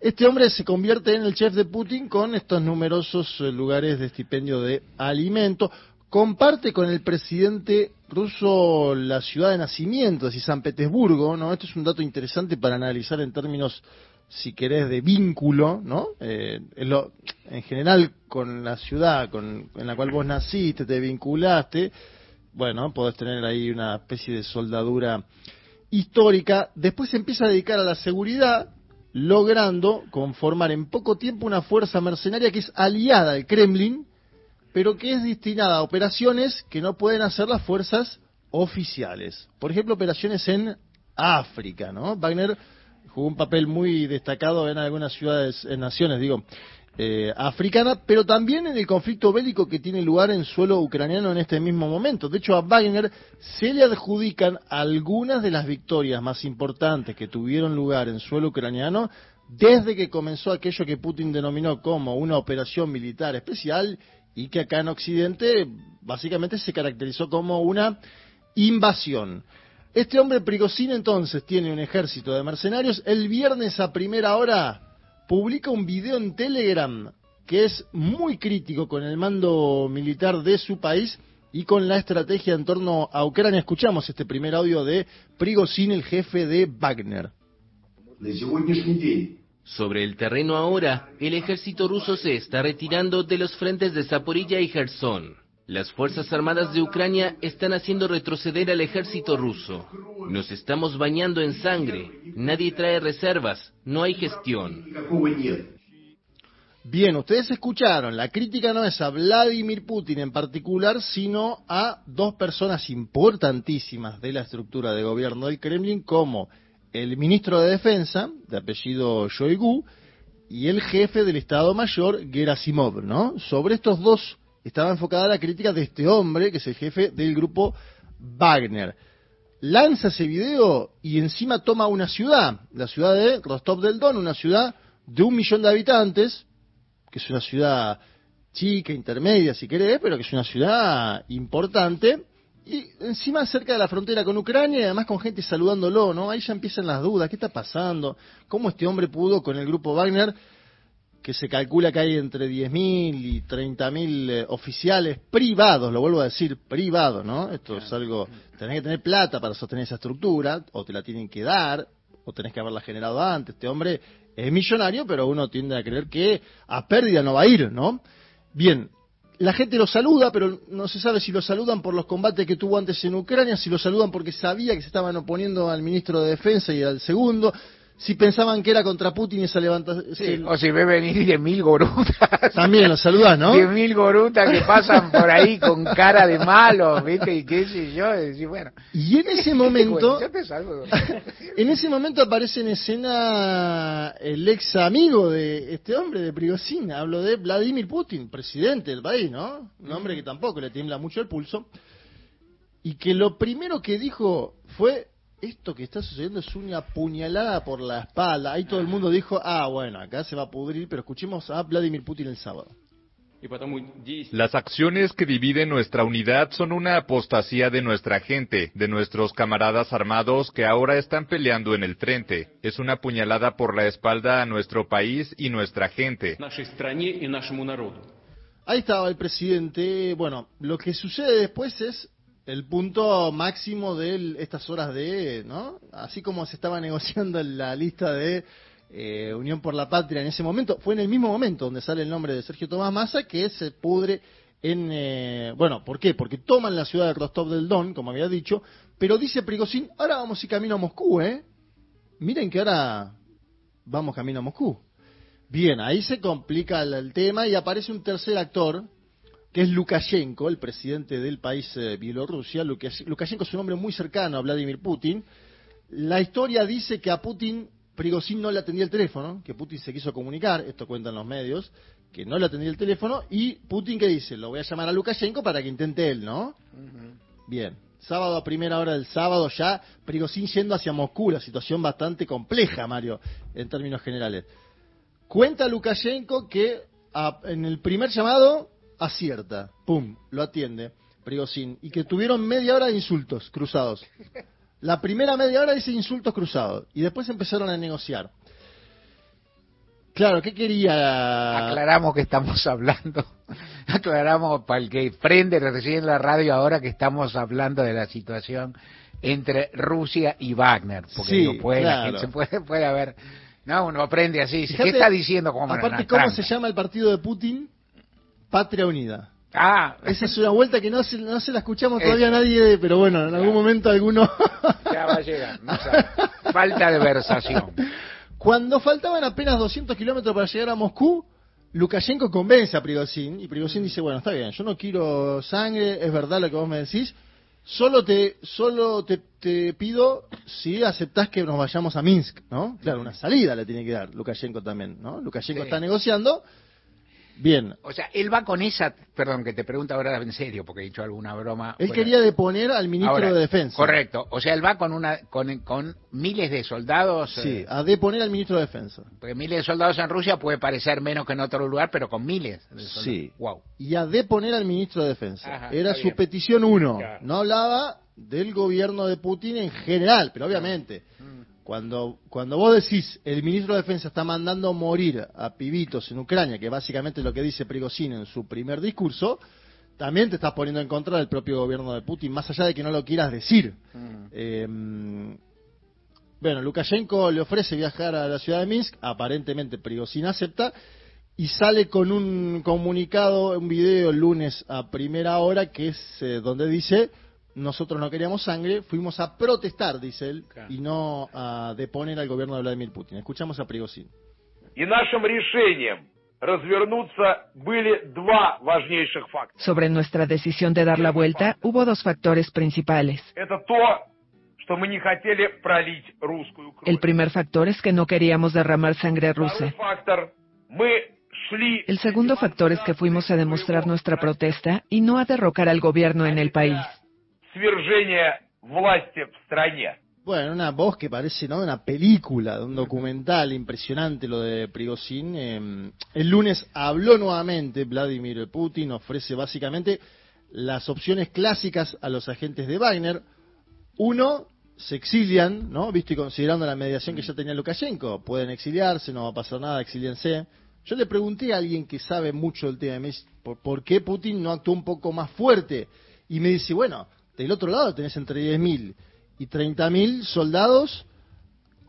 Este hombre se convierte en el chef de Putin con estos numerosos eh, lugares de estipendio de alimento. Comparte con el presidente ruso la ciudad de nacimiento, es San Petersburgo, ¿no? Esto es un dato interesante para analizar en términos, si querés, de vínculo, ¿no? Eh, en, lo- en general, con la ciudad con, en la cual vos naciste, te vinculaste, bueno, podés tener ahí una especie de soldadura histórica. Después se empieza a dedicar a la seguridad, logrando conformar en poco tiempo una fuerza mercenaria que es aliada al Kremlin, pero que es destinada a operaciones que no pueden hacer las fuerzas oficiales. Por ejemplo, operaciones en África, ¿no? Wagner jugó un papel muy destacado en algunas ciudades, en naciones, digo, eh, africanas, pero también en el conflicto bélico que tiene lugar en suelo ucraniano en este mismo momento. De hecho, a Wagner se le adjudican algunas de las victorias más importantes que tuvieron lugar en suelo ucraniano desde que comenzó aquello que Putin denominó como una operación militar especial y que acá en Occidente básicamente se caracterizó como una invasión. Este hombre Prigozhin entonces tiene un ejército de mercenarios. El viernes a primera hora publica un video en Telegram que es muy crítico con el mando militar de su país y con la estrategia en torno a Ucrania. Escuchamos este primer audio de Prigozhin, el jefe de Wagner. Sobre el terreno ahora, el ejército ruso se está retirando de los frentes de Zaporilla y Gerson. Las Fuerzas Armadas de Ucrania están haciendo retroceder al ejército ruso. Nos estamos bañando en sangre. Nadie trae reservas. No hay gestión. Bien, ustedes escucharon, la crítica no es a Vladimir Putin en particular, sino a dos personas importantísimas de la estructura de gobierno del Kremlin, como el ministro de Defensa, de apellido Shoigu, y el jefe del Estado Mayor, Gerasimov, ¿no? Sobre estos dos estaba enfocada la crítica de este hombre, que es el jefe del grupo Wagner. Lanza ese video y encima toma una ciudad, la ciudad de Rostov del Don, una ciudad de un millón de habitantes, que es una ciudad chica, intermedia si querés, pero que es una ciudad importante, y encima cerca de la frontera con Ucrania y además con gente saludándolo, ¿no? Ahí ya empiezan las dudas, ¿qué está pasando? ¿Cómo este hombre pudo con el grupo Wagner, que se calcula que hay entre 10.000 y 30.000 eh, oficiales privados, lo vuelvo a decir, privados, ¿no? Esto es algo, tenés que tener plata para sostener esa estructura, o te la tienen que dar, o tenés que haberla generado antes. Este hombre es millonario, pero uno tiende a creer que a pérdida no va a ir, ¿no? Bien, la gente lo saluda, pero no se sabe si lo saludan por los combates que tuvo antes en Ucrania, si lo saludan porque sabía que se estaban oponiendo al ministro de Defensa y al segundo, si pensaban que era contra Putin esa levantación. Sí, o si ve venir de mil gorutas. También lo saludás, ¿no? De mil gorutas que pasan por ahí con cara de malo, ¿viste? Y qué sé yo, y bueno. Y en ese momento, salvo. en ese momento aparece en escena el ex amigo de este hombre, de Prigozhin. Hablo de Vladimir Putin, presidente del país, ¿no? Un hombre que tampoco le tiembla mucho el pulso. Y que lo primero que dijo fue, esto que está sucediendo es una puñalada por la espalda. Ahí todo el mundo dijo, ah, bueno, acá se va a pudrir, pero escuchemos a Vladimir Putin el sábado. Las acciones que dividen nuestra unidad son una apostasía de nuestra gente, de nuestros camaradas armados que ahora están peleando en el frente. Es una puñalada por la espalda a nuestro país y nuestra gente. Ahí estaba el presidente. Bueno, lo que sucede después es el punto máximo de estas horas de, ¿no? Así como se estaba negociando la lista de eh, Unión por la Patria en ese momento, fue en el mismo momento donde sale el nombre de Sergio Tomás Massa que se pudre en... Eh, bueno, ¿por qué? Porque toman la ciudad de Rostov del Don, como había dicho, pero dice Prigozhin, ahora vamos y camino a Moscú, ¿eh? Miren que ahora vamos camino a Moscú. Bien, ahí se complica el tema y aparece un tercer actor, que es Lukashenko, el presidente del país eh, Bielorrusia. Lukas- Lukashenko es un hombre muy cercano a Vladimir Putin. La historia dice que a Putin Prigozhin no le atendía el teléfono, que Putin se quiso comunicar, esto cuentan los medios, que no le atendía el teléfono, y Putin que dice, lo voy a llamar a Lukashenko para que intente él, ¿no? Bien, sábado a primera hora del sábado ya, Prigozhin yendo hacia Moscú, la situación bastante compleja, Mario, en términos generales. Cuenta Lukashenko que a- en el primer llamado acierta, pum, lo atiende Prigozhin, y que tuvieron media hora de insultos cruzados. La primera media hora dice insultos cruzados, y después empezaron a negociar. Claro, ¿qué quería? Aclaramos que estamos hablando, aclaramos para el que prende recién la radio ahora que estamos hablando de la situación entre Rusia y Wagner, porque Sí, digo, puede, la claro. gente se puede, puede haber, no, uno aprende así, Fíjate, ¿qué está diciendo? Como Aparte, ¿cómo se llama el partido de Putin? Patria Unida. Ah, Esa es una vuelta que no se, no se la escuchamos todavía a nadie, pero bueno, en algún momento alguno... ya va a llegar, no falta de versación. Cuando faltaban apenas 200 kilómetros para llegar a Moscú, Lukashenko convence a Prigozhin y Prigozhin dice, bueno, está bien, yo no quiero sangre, es verdad lo que vos me decís, solo te solo te, te pido si aceptás que nos vayamos a Minsk, ¿no? Claro, una salida le tiene que dar Lukashenko también, ¿no? Lukashenko Sí. está negociando, bien. O sea, él va con esa, perdón que te pregunto ahora en serio, porque he dicho alguna broma. Él fuera- quería deponer al ministro Ahora, de Defensa. Correcto, o sea, él va con una con, con miles de soldados. Sí, eh, a deponer al ministro de Defensa. porque miles de soldados en Rusia puede parecer menos que en otro lugar, pero con miles de soldados. Sí. Wow. y a deponer al ministro de Defensa. Ajá, Era su bien. petición uno. No hablaba del gobierno de Putin en general, pero obviamente. Cuando, cuando vos decís el ministro de Defensa está mandando morir a pibitos en Ucrania, que básicamente es lo que dice Prigozhin en su primer discurso, también te estás poniendo en contra del propio gobierno de Putin, más allá de que no lo quieras decir. Eh, bueno, Lukashenko le ofrece viajar a la ciudad de Minsk, aparentemente Prigozhin acepta, y sale con un comunicado, un video el lunes a primera hora, que es eh, donde dice, nosotros no queríamos sangre, fuimos a protestar, dice él, y no a deponer al gobierno de Vladimir Putin. Escuchamos a Prigozhin. Sobre nuestra decisión de dar la vuelta, hubo dos factores principales. El primer factor es que no queríamos derramar sangre rusa. El segundo factor es que fuimos a demostrar nuestra protesta y no a derrocar al gobierno en el país свержения власти в стране. Bueno, una voz que parece ¿no? de una película, de un documental impresionante lo de Prigozhin. Eh, el lunes habló nuevamente Vladimir Putin, ofrece básicamente las opciones clásicas a los agentes de Wagner. Uno, se exilian, ¿no? Visto y considerando la mediación que ya tenía Lukashenko. Pueden exiliarse, no va a pasar nada, exíliense. Yo le pregunté a alguien que sabe mucho del tema, me dice, ¿por, por qué Putin no actuó un poco más fuerte? Y me dice, bueno, del otro lado tenés entre 10.000 y 30.000 soldados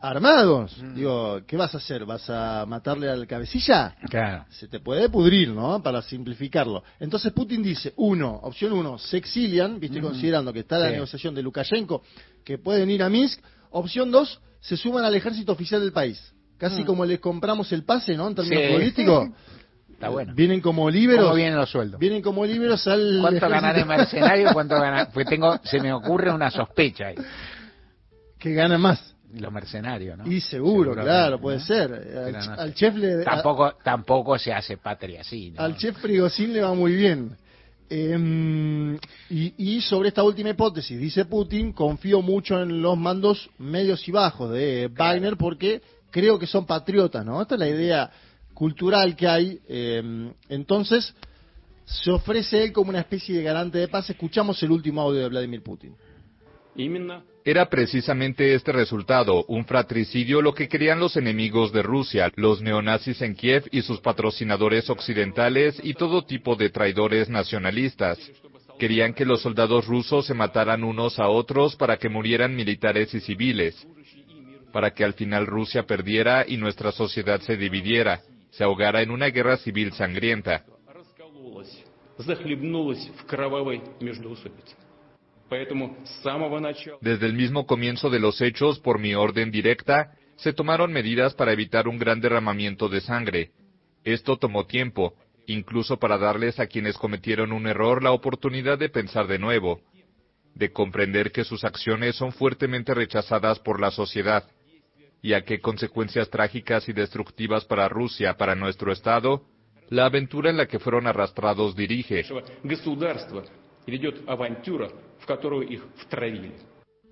armados. Digo, ¿qué vas a hacer? ¿Vas a matarle al cabecilla? Claro. Se te puede pudrir, ¿no? Para simplificarlo. Entonces Putin dice, uno, opción uno, se exilian, viste, Ujú. considerando que está la Sí. negociación de Lukashenko, que pueden ir a Minsk. Opción dos, se suman al ejército oficial del país. Casi Mm. como les compramos el pase, ¿no? En términos Sí. políticos. Está bueno. Vienen como liberos. ¿Cómo vienen los sueldos? Vienen como liberos al ¿Cuánto ganar en mercenario? ¿Cuánto ganar? Pues tengo, se me ocurre una sospecha ahí. Que ganan más. Los mercenarios, ¿no? Y seguro, claro, puede ser. Al, no sé. al chef le, Tampoco, tampoco se hace patria así, ¿no? Al chef Prigozhin le va muy bien. Eh, y, y sobre esta última hipótesis, dice Putin, confío mucho en los mandos medios y bajos de Wagner porque creo que son patriotas, ¿no? Esta es la idea cultural que hay. eh, entonces, se ofrece él como una especie de garante de paz. Escuchamos el último audio de Vladimir Putin. Era precisamente este resultado, un fratricidio, lo que querían los enemigos de Rusia, los neonazis en Kiev y sus patrocinadores occidentales y todo tipo de traidores nacionalistas. Querían que los soldados rusos se mataran unos a otros para que murieran militares y civiles, para que al final Rusia perdiera y nuestra sociedad se dividiera, se ahogara en una guerra civil sangrienta. Desde el mismo comienzo de los hechos, por mi orden directa, se tomaron medidas para evitar un gran derramamiento de sangre. Esto tomó tiempo, incluso para darles a quienes cometieron un error la oportunidad de pensar de nuevo, de comprender que sus acciones son fuertemente rechazadas por la sociedad y a qué consecuencias trágicas y destructivas para Rusia, para nuestro Estado, la aventura en la que fueron arrastrados dirige.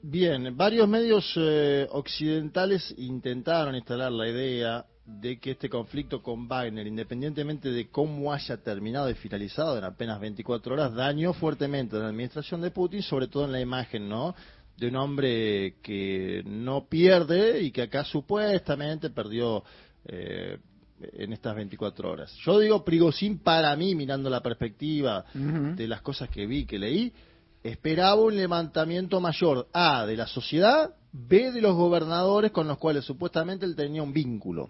Bien, varios medios eh, occidentales intentaron instalar la idea de que este conflicto con Wagner, independientemente de cómo haya terminado y finalizado en apenas 24 horas, dañó fuertemente a la administración de Putin, sobre todo en la imagen, ¿no? De un hombre que no pierde y que acá supuestamente perdió eh, en estas 24 horas. Yo digo Prigozhin para mí, mirando la perspectiva de las cosas que vi, que leí, esperaba un levantamiento mayor, A, de la sociedad, B, de los gobernadores con los cuales supuestamente él tenía un vínculo.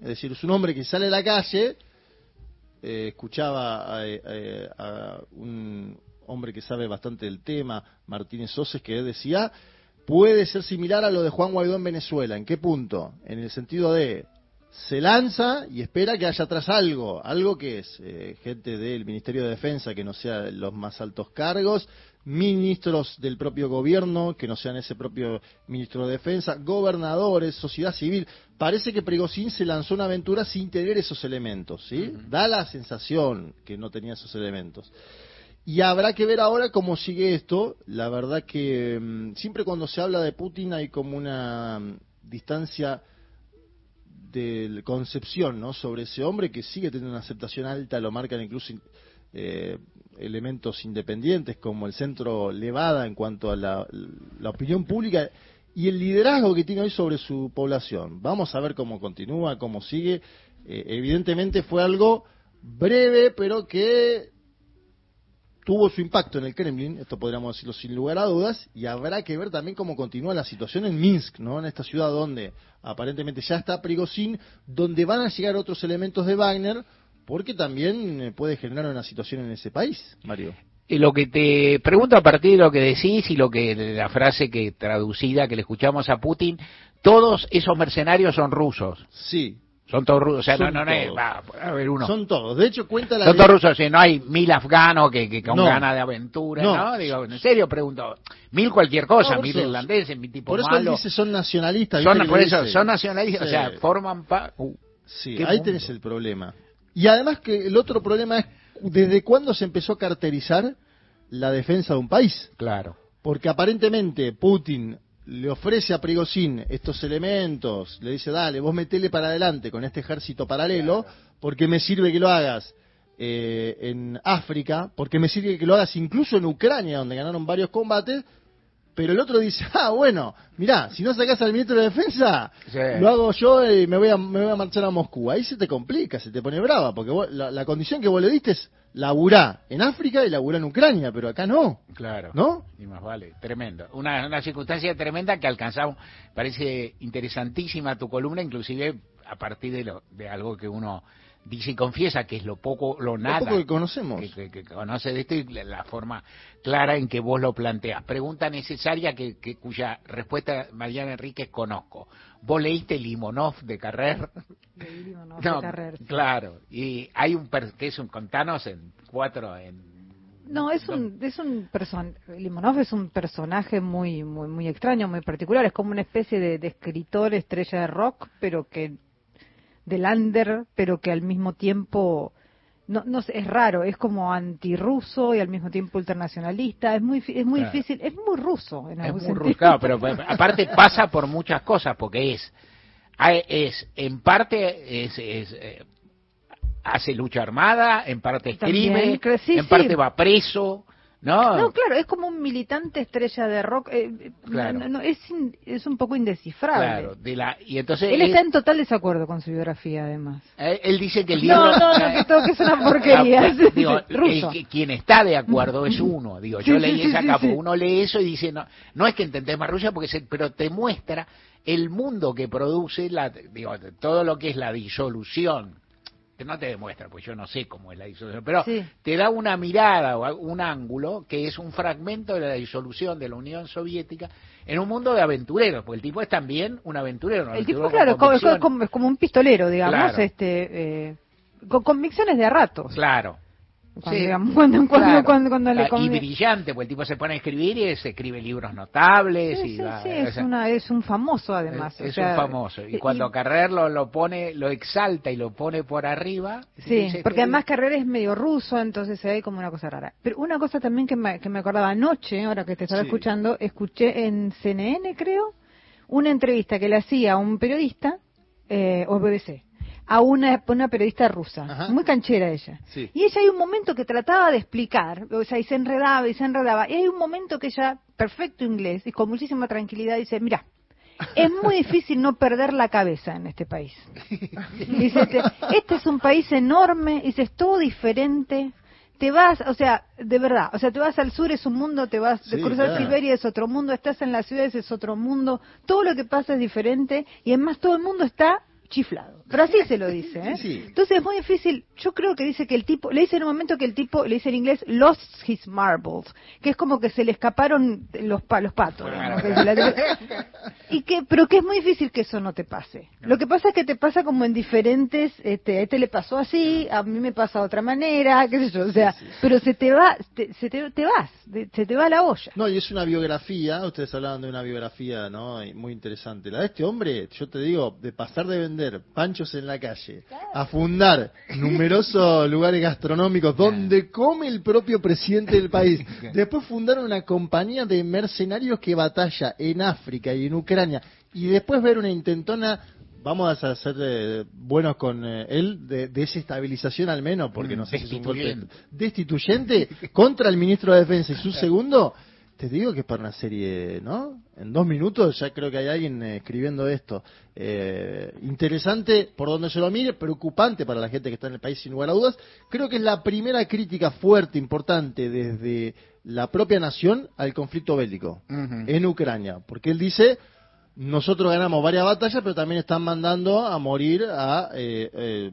Es decir, es un hombre que sale a la calle, eh, escuchaba a, eh, a un hombre que sabe bastante del tema, Martínez Soses, que decía, puede ser similar a lo de Juan Guaidó en Venezuela. ¿En qué punto? En el sentido de, se lanza y espera que haya atrás algo, algo que es eh, gente del Ministerio de Defensa que no sea los más altos cargos, ministros del propio gobierno que no sean ese propio ministro de Defensa, gobernadores, sociedad civil. Parece que Prigozhin se lanzó una aventura sin tener esos elementos, ¿sí? Da la sensación que no tenía esos elementos. Y habrá que ver ahora cómo sigue esto. La verdad que mm, siempre cuando se habla de Putin hay como una mm, distancia de concepción ¿no? sobre ese hombre que sigue teniendo una aceptación alta, lo marcan incluso eh, elementos independientes como el centro Levada en cuanto a la, opinión pública y el liderazgo que tiene hoy sobre su población. Vamos a ver cómo continúa, cómo sigue. Eh, evidentemente fue algo breve, pero que tuvo su impacto en el Kremlin, esto podríamos decirlo sin lugar a dudas, y habrá que ver también cómo continúa la situación en Minsk, ¿no? En esta ciudad donde aparentemente ya está Prigozhin, donde van a llegar otros elementos de Wagner, porque también eh, puede generar una situación en ese país, Mario. Y lo que te pregunto a partir de lo que decís y lo que la frase que traducida que le escuchamos a Putin, todos esos mercenarios son rusos. Sí. Son todos rusos, o sea, no, no, no, todos. va, puede haber uno. Son todos. De hecho, cuenta la Son todos rusos, sí, no hay mil afganos que, que con No. ganas de aventura, No. ¿no? Digo, en serio pregunto, mil cualquier cosa, mil irlandeses, mil tipo Por eso malo. dice son nacionalistas. Son, ¿viste que por eso, son nacionalistas, o Sí. sea, forman pa... uh, Sí, ahí mundo. tenés el problema. Y además que el otro problema es desde cuándo se empezó a caracterizar la defensa de un país. Claro. Porque aparentemente Putin le ofrece a Prigozhin estos elementos, le dice, dale, vos metele para adelante con este ejército paralelo, porque me sirve que lo hagas eh, en África, porque me sirve que lo hagas incluso en Ucrania, donde ganaron varios combates, pero el otro dice, ah, bueno, mirá, si no sacás al ministro de Defensa, Sí. lo hago yo y me voy, a, me voy a marchar a Moscú. Ahí se te complica, se te pone brava, porque vos- la, la condición que vos le diste es laburá en África y laburá en Ucrania, pero acá no. Claro. ¿No? Y más vale, tremendo. Una, una circunstancia tremenda que alcanzamos, parece interesantísima tu columna, inclusive a partir de, lo, de algo que uno dice y confiesa, que es lo poco, lo nada. poco que conocemos. Que, que- que conoce de esto y la, forma clara en que vos lo planteas. Pregunta necesaria que, que cuya respuesta, Mariana Enríquez, conozco. ¿Vos leíste Limonov de Carrer? no, No, de Carrer, sí. claro. Y hay un, per- que es un, contanos en cuatro, en No, es un, es un person Limonov es un personaje muy, muy, muy extraño, muy particular. Es como una especie de, de escritor estrella de rock, pero que del under, pero que al mismo tiempo no, no sé, es raro. Es como antirruso y al mismo tiempo internacionalista. Es muy, es muy Claro. difícil. Es muy ruso en Es algún muy sentido. ruso, claro, pero aparte pasa por muchas cosas, porque es, es en parte es, es, eh, hace lucha armada, en parte También, escribe, cre- sí, en sí. parte va preso, ¿no? No, claro, es como un militante estrella de rock. eh, Claro. no, no, es, in- es un poco indescifrable. Claro, de la, y entonces Él él, está en total desacuerdo con su biografía, además. eh, él dice que el libro... No, no, no, que todo que es una porquería. Digo, ruso. el quien está de acuerdo es uno. Digo, yo leí sí, esa sí, capa, uno lee eso y dice, no, no es que entendés más Rusia, porque se- pero te muestra el mundo que produce la, digo, todo lo que es la disolución. Que no te demuestra, pues yo no sé cómo es la disolución, pero Sí. te da una mirada o un ángulo que es un fragmento de la disolución de la Unión Soviética en un mundo de aventureros, porque el tipo es también un aventurero. un El tipo, aventurero claro, es como, como- un pistolero, digamos, Claro. este, eh, con convicciones de a ratos. Claro. Cuando, Sí, digamos, cuando, cuando, claro. cuando, cuando le y brillante, pues el tipo se pone a escribir y se escribe libros notables. Sí, y sí, va- sí, o es, sea, una, es un famoso además. es o sea, un famoso. Y y- cuando Carrer lo, lo pone, lo exalta y lo pone por arriba. Sí, dice, porque además Carrera es medio ruso, entonces hay como una cosa rara. Pero una cosa también que me, que me acordaba anoche, ahora que te estaba escuchando, escuché en CNN, creo, una entrevista que le hacía a un periodista, eh, o BBC, a una, una periodista rusa, muy canchera ella. Sí. Y ella hay un momento que trataba de explicar, o sea, y se enredaba y se enredaba. Y hay un momento que ella, perfecto inglés y con muchísima tranquilidad, dice, mira, es muy difícil no perder la cabeza en este país. Dice, este, este es un país enorme, dice, es todo diferente. Te vas, o sea, de verdad, o sea, te vas al sur es un mundo, te vas de Sí, cruzar claro. Siberia es otro mundo, estás en las ciudades es otro mundo, todo lo que pasa es diferente y además todo el mundo está chiflado. Pero así se lo dice, ¿eh? Sí, sí. Entonces es muy difícil. Yo creo que dice que el tipo, le dice en un momento que el tipo, le dice en inglés, lost his marbles, que es como que se le escaparon los, pa- los patos. y que, pero que es muy difícil que eso no te pase. Lo que pasa es que te pasa como en diferentes, este, a este le pasó así, a mí me pasa de otra manera, qué sé yo, o sea, pero se te va, te- se te, te vas, se te va la olla. No, y es una biografía, ustedes hablaban de una biografía, ¿no? Muy interesante. La de este hombre, yo te digo, de pasar de vender panchos en la calle a fundar numerosos lugares gastronómicos donde come el propio presidente del país. Después fundaron una compañía de mercenarios que batalla en África y en Ucrania. Y después ver una intentona vamos a ser eh, buenos con eh, él de desestabilización al menos porque Mm, no sé si es un golpe destituyente. destituyente contra el ministro de defensa y su segundo te digo que es para una serie, ¿no? En dos minutos ya creo que hay alguien eh, escribiendo esto. Eh, interesante por donde se lo mire, preocupante para la gente que está en el país sin lugar a dudas. Creo que es la primera crítica fuerte, importante desde la propia nación al conflicto bélico en Ucrania. Porque él dice, nosotros ganamos varias batallas, pero también están mandando a morir a eh, eh,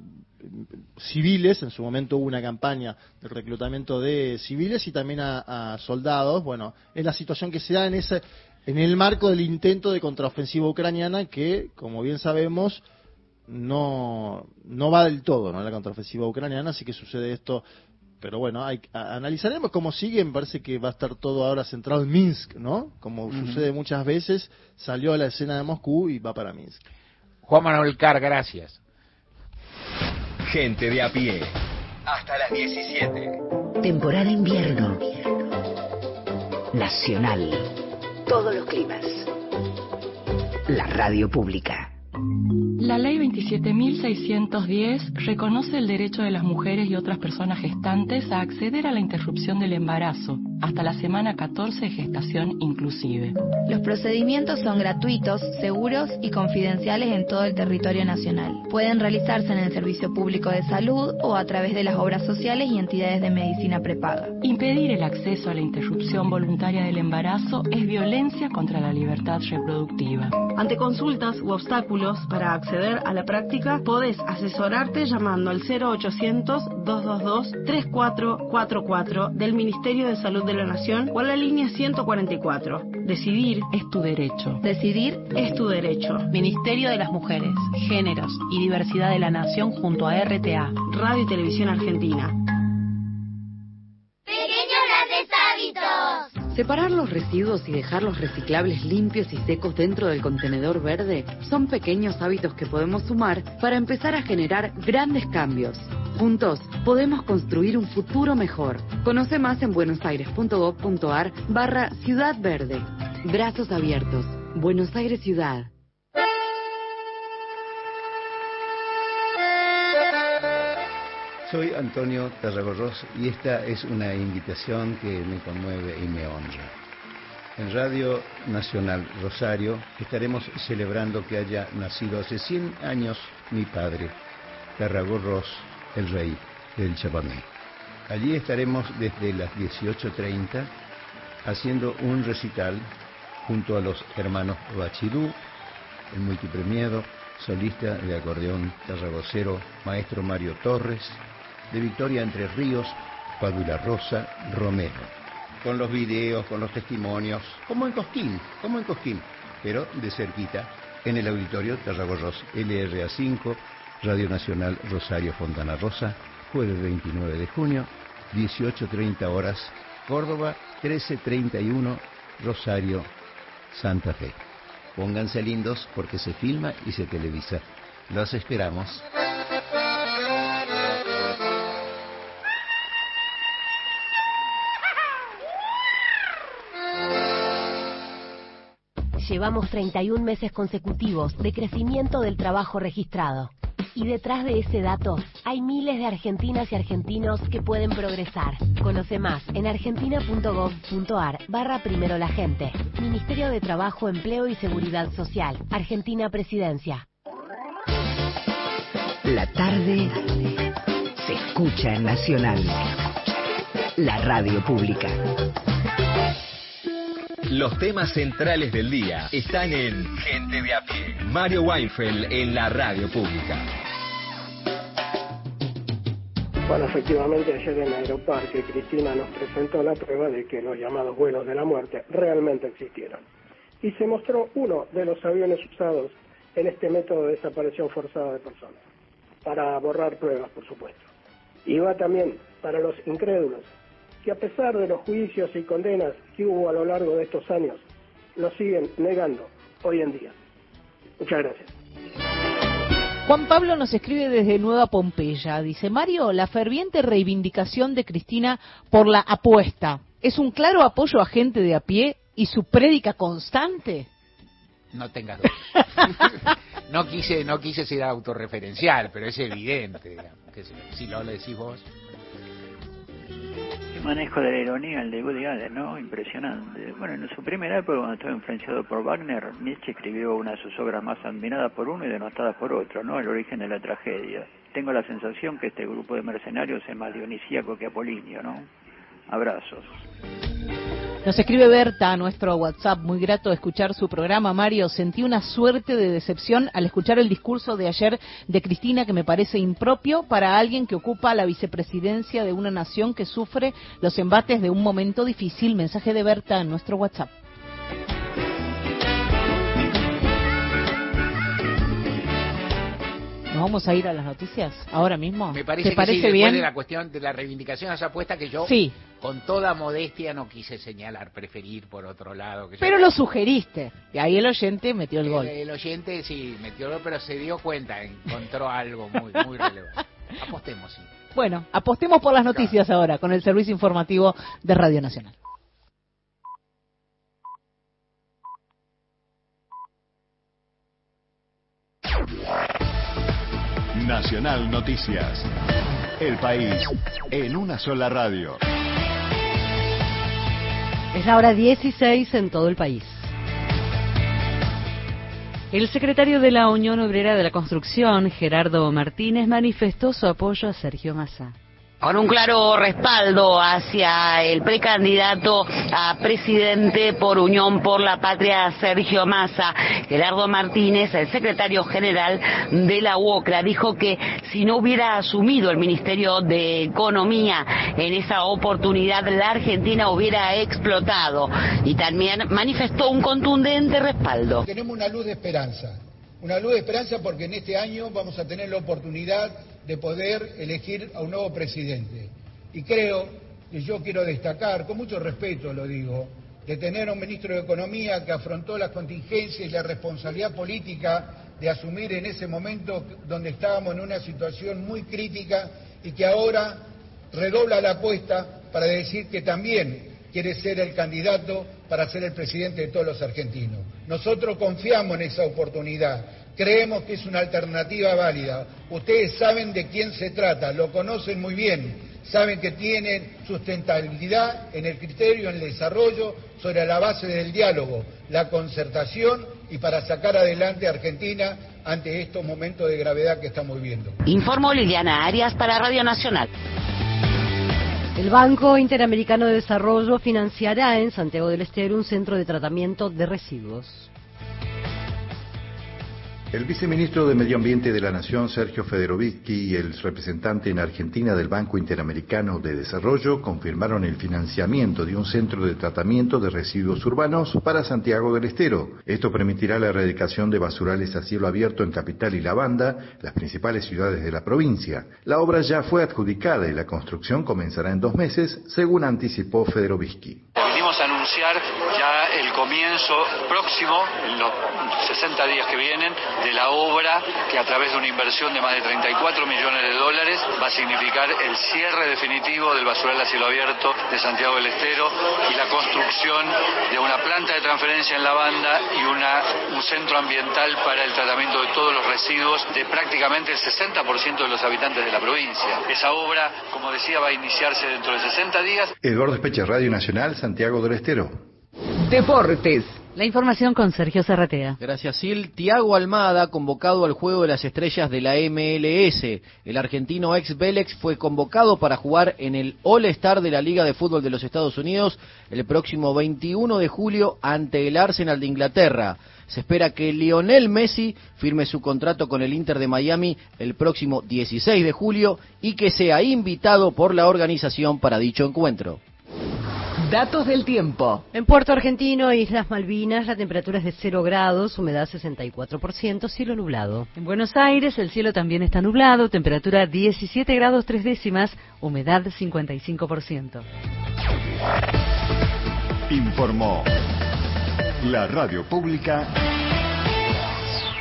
civiles. En su momento hubo una campaña de reclutamiento de civiles y también a, a soldados. Bueno, es la situación que se da en ese en el marco del intento de contraofensiva ucraniana que, como bien sabemos, no, no va del todo, ¿no? La contraofensiva ucraniana, así que sucede esto. Pero bueno, hay, a- analizaremos cómo sigue. Me parece que va a estar todo ahora centrado en Minsk, ¿no? Como sucede muchas veces, salió a la escena de Moscú y va para Minsk. Juan Manuel Carr, gracias. Gente de a pie. Hasta las 17. Temporada invierno. Nacional. Todos los climas. La radio pública. La ley 27.610 reconoce el derecho de las mujeres y otras personas gestantes a acceder a la interrupción del embarazo hasta la semana 14 de gestación inclusive. Los procedimientos son gratuitos, seguros y confidenciales en todo el territorio nacional. Pueden realizarse en el Servicio Público de Salud o a través de las obras sociales y entidades de medicina prepaga. Impedir el acceso a la interrupción voluntaria del embarazo es violencia contra la libertad reproductiva. Ante consultas u obstáculos para acceder a la práctica, podés asesorarte llamando al 0800-222-3444 del Ministerio de Salud de la Nación o a la línea 144. Decidir es tu derecho. Decidir es tu derecho. Ministerio de las Mujeres, Géneros y Diversidad de la Nación junto a RTA. Radio y Televisión Argentina. Pequeños grandes hábitos. Separar los residuos y dejar los reciclables limpios y secos dentro del contenedor verde son pequeños hábitos que podemos sumar para empezar a generar grandes cambios. Juntos podemos construir un futuro mejor. Conoce más en buenosaires.gov.ar barra Ciudad Verde. Brazos abiertos. Buenos Aires Ciudad. Soy Antonio Tarragorros y esta es una invitación que me conmueve y me honra. En Radio Nacional Rosario estaremos celebrando que haya nacido hace 100 años mi padre, Tarragorros, el rey del Chapamé. Allí estaremos desde las 18.30 haciendo un recital junto a los hermanos Bachidú, el multipremiado, solista de acordeón tarragocero, maestro Mario Torres, de Victoria Entre Ríos, Padula Rosa Romero con los videos, con los testimonios, como en Cosquín, como en Cosquín, pero de cerquita, en el auditorio Tarragorros LRA5, Radio Nacional Rosario Fontana Rosa, jueves 29 de junio, 18.30 horas, Córdoba, 13.31, Rosario, Santa Fe. Pónganse lindos porque se filma y se televisa. Los esperamos. Llevamos 31 meses consecutivos de crecimiento del trabajo registrado. Y detrás de ese dato hay miles de argentinas y argentinos que pueden progresar. Conoce más en argentina.gov.ar barra primero la gente. Ministerio de Trabajo, Empleo y Seguridad Social. Argentina Presidencia. La tarde se escucha en Nacional. La radio pública. Los temas centrales del día están en Gente de a pie. Mario Weinfeld en la radio pública. Bueno, efectivamente ayer en Aeroparque Cristina nos presentó la prueba de que los llamados vuelos de la muerte realmente existieron. Y se mostró uno de los aviones usados en este método de desaparición forzada de personas, para borrar pruebas, por supuesto. Y va también para los incrédulos, que a pesar de los juicios y condenas que hubo a lo largo de estos años, lo siguen negando hoy en día. Muchas gracias. Juan Pablo nos escribe desde Nueva Pompeya. Dice, Mario, la ferviente reivindicación de Cristina por la apuesta es un claro apoyo a gente de a pie y su prédica constante. No tengas duda. no quise, no quise ser autorreferencial, pero es evidente. digamos, que si, si lo decís vos. Manejo de la ironía, el de Woody Allen, ¿no? Impresionante. Bueno, en su primera época, cuando estaba influenciado por Wagner, Nietzsche escribió una de sus obras más admiradas por uno y denostadas por otro, ¿no? El origen de la tragedia. Tengo la sensación que este grupo de mercenarios es más dionisíaco que apolíneo, ¿no? Abrazos. Nos escribe Berta a nuestro WhatsApp, muy grato escuchar su programa, Mario. Sentí una suerte de decepción al escuchar el discurso de ayer de Cristina que me parece impropio para alguien que ocupa la vicepresidencia de una nación que sufre los embates de un momento difícil. Mensaje de Berta en nuestro WhatsApp. Vamos a ir a las noticias ahora mismo? Me parece ¿Te que parece sí, después bien? de la cuestión de la reivindicación a esa apuesta que yo, Sí. con toda modestia, no quise señalar, preferir por otro lado. Que yo- Pero lo sugeriste. Y ahí el oyente metió el gol. El, el oyente sí metió el gol, pero se dio cuenta, encontró algo muy, muy relevante. Apostemos, sí. Bueno, apostemos por las noticias ahora con el servicio informativo de Radio Nacional. Nacional Noticias. El país en una sola radio. Es la hora 16 en todo el país. El secretario de la Unión Obrera de la Construcción, Gerardo Martínez, manifestó su apoyo a Sergio Massa. Con un claro respaldo hacia el precandidato a presidente por Unión por la Patria, Sergio Massa. Gerardo Martínez, el secretario general de la UOCRA, dijo que si no hubiera asumido el Ministerio de Economía en esa oportunidad, la Argentina hubiera explotado. Y también manifestó un contundente respaldo. Tenemos una luz de esperanza, una luz de esperanza porque en este año vamos a tener la oportunidad de poder elegir a un nuevo presidente. Y creo que yo quiero destacar, con mucho respeto lo digo, de tener a un ministro de Economía que afrontó las contingencias y la responsabilidad política de asumir en ese momento donde estábamos en una situación muy crítica y que ahora redobla la apuesta para decir que también quiere ser el candidato para ser el presidente de todos los argentinos. Nosotros confiamos en esa oportunidad, Creemos que es una alternativa válida. Ustedes saben de quién se trata, lo conocen muy bien, saben que tienen sustentabilidad en el criterio, en el desarrollo, sobre la base del diálogo, la concertación y para sacar adelante a Argentina ante estos momentos de gravedad que estamos viviendo. Informó Liliana Arias para Radio Nacional. El Banco Interamericano de Desarrollo financiará en Santiago del Estero un centro de tratamiento de residuos. El viceministro de Medio Ambiente de la Nación, Sergio Federovitsky, y el representante en Argentina del Banco Interamericano de Desarrollo confirmaron el financiamiento de un centro de tratamiento de residuos urbanos para Santiago del Estero. Esto permitirá la erradicación de basurales a cielo abierto en Capital y La Banda, las principales ciudades de la provincia. La obra ya fue adjudicada y la construcción comenzará en dos meses, según anticipó Federovitsky. Venimos a anunciar comienzo próximo, en los 60 días que vienen, de la obra que a través de una inversión de más de 34 millones de dólares va a significar el cierre definitivo del basural a cielo abierto de Santiago del Estero y la construcción de una planta de transferencia en la banda y una, un centro ambiental para el tratamiento de todos los residuos de prácticamente el 60% de los habitantes de la provincia. Esa obra, como decía, va a iniciarse dentro de 60 días. Eduardo Espeche, Radio Nacional, Santiago del Estero. Deportes. La información con Sergio Serratea. Gracias, Sil. Tiago Almada, convocado al Juego de las Estrellas de la MLS. El argentino ex Vélez fue convocado para jugar en el All-Star de la Liga de Fútbol de los Estados Unidos el próximo 21 de julio ante el Arsenal de Inglaterra. Se espera que Lionel Messi firme su contrato con el Inter de Miami el próximo 16 de julio y que sea invitado por la organización para dicho encuentro. Datos del tiempo. En Puerto Argentino e Islas Malvinas la temperatura es de 0 grados, humedad 64%, cielo nublado. En Buenos Aires el cielo también está nublado, temperatura 17 grados 3 décimas, humedad 55%. Informó la radio pública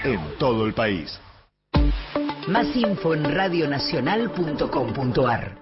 en todo el país. Más info en radionacional.com.ar.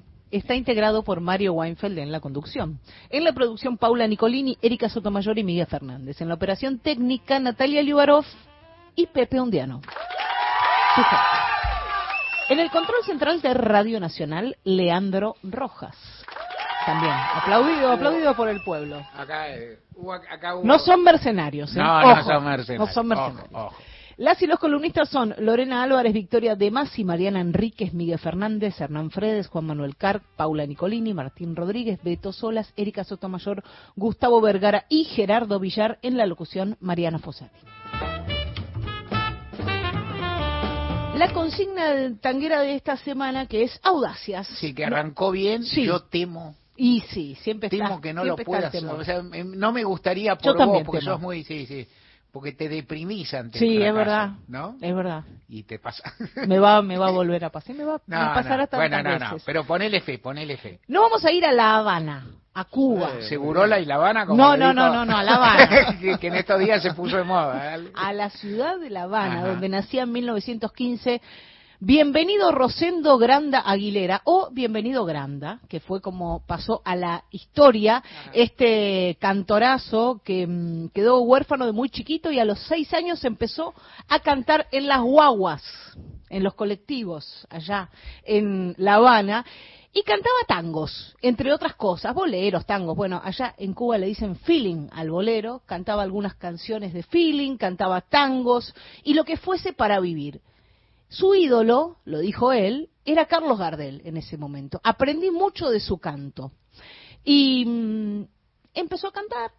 está integrado por Mario Weinfeld en la conducción. En la producción, Paula Nicolini, Erika Sotomayor y Miguel Fernández. En la operación técnica, Natalia Liubarov y Pepe Ondiano. En el control central de Radio Nacional, Leandro Rojas. También, aplaudido, aplaudido por el pueblo. Acá, eh, acá hubo- No son mercenarios, ¿eh? No, no Ojo, son mercenarios. No son mercenarios. Ojo, ojo. Las y los columnistas son Lorena Álvarez, Victoria Demas y Mariana Enríquez, Miguel Fernández, Hernán Fredes, Juan Manuel Carp, Paula Nicolini, Martín Rodríguez, Beto Solas, Erika Sotomayor, Gustavo Vergara y Gerardo Villar en la locución Mariana Fossati. La consigna tanguera de esta semana que es audacias. Sí, que arrancó bien, Sí. yo temo. Y sí, siempre está, Temo que no lo puedas. O sea, em, no me gustaría Yo por también vos, porque temo. sos muy. Sí, sí. Porque te deprimís ante Sí, el es fracaso, verdad. ¿no? Es verdad. Y te pasa. Me va, me va a volver a pasar. Me va No, me pasará no. tantas Bueno, no, no. veces. Pero ponele fe, ponele fe. No vamos a ir a La Habana, a Cuba. Segurola y La Habana, como No, no, no, no, no, a La Habana. que, en estos días se puso de moda. a la ciudad de La Habana, Ajá. donde nacía en 1915. Bienvenido Rosendo Granda Aguilera, o Bienvenido Granda, que fue como pasó a la historia, este cantorazo que mm, quedó huérfano de muy chiquito y a los seis años empezó a cantar en las guaguas, en los colectivos allá en La Habana. Y cantaba tangos, entre otras cosas, boleros, tangos. Bueno, allá en Cuba le dicen feeling al bolero, cantaba algunas canciones de feeling, cantaba tangos y lo que fuese para vivir. Su ídolo, lo dijo él, era Carlos Gardel en ese momento. Aprendí mucho de su canto. Y mm, empezó a cantar.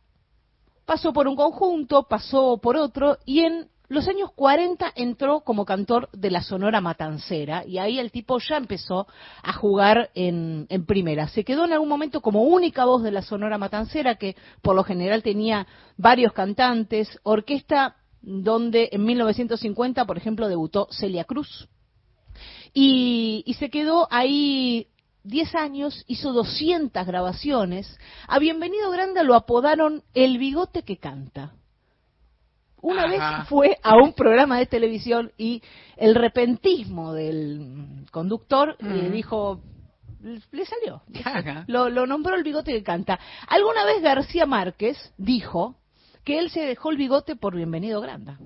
Pasó por un conjunto, pasó por otro, y en Los años 40 entró como cantor de la Sonora Matancera y ahí el tipo ya empezó a jugar en, en primera. Se quedó en algún momento como única voz de la Sonora Matancera, que por lo general tenía varios cantantes, orquesta donde en 1950, por ejemplo, debutó Celia Cruz. Y, y se quedó ahí 10 años, hizo 200 grabaciones. A Bienvenido Grande lo apodaron El Bigote que Canta. Una Ajá. vez fue a un programa de televisión y el repentismo del conductor eh, Ujú. dijo, le salió. Lo, lo nombró el bigote que canta. Alguna vez García Márquez dijo que él se dejó el bigote por Bienvenido Granda.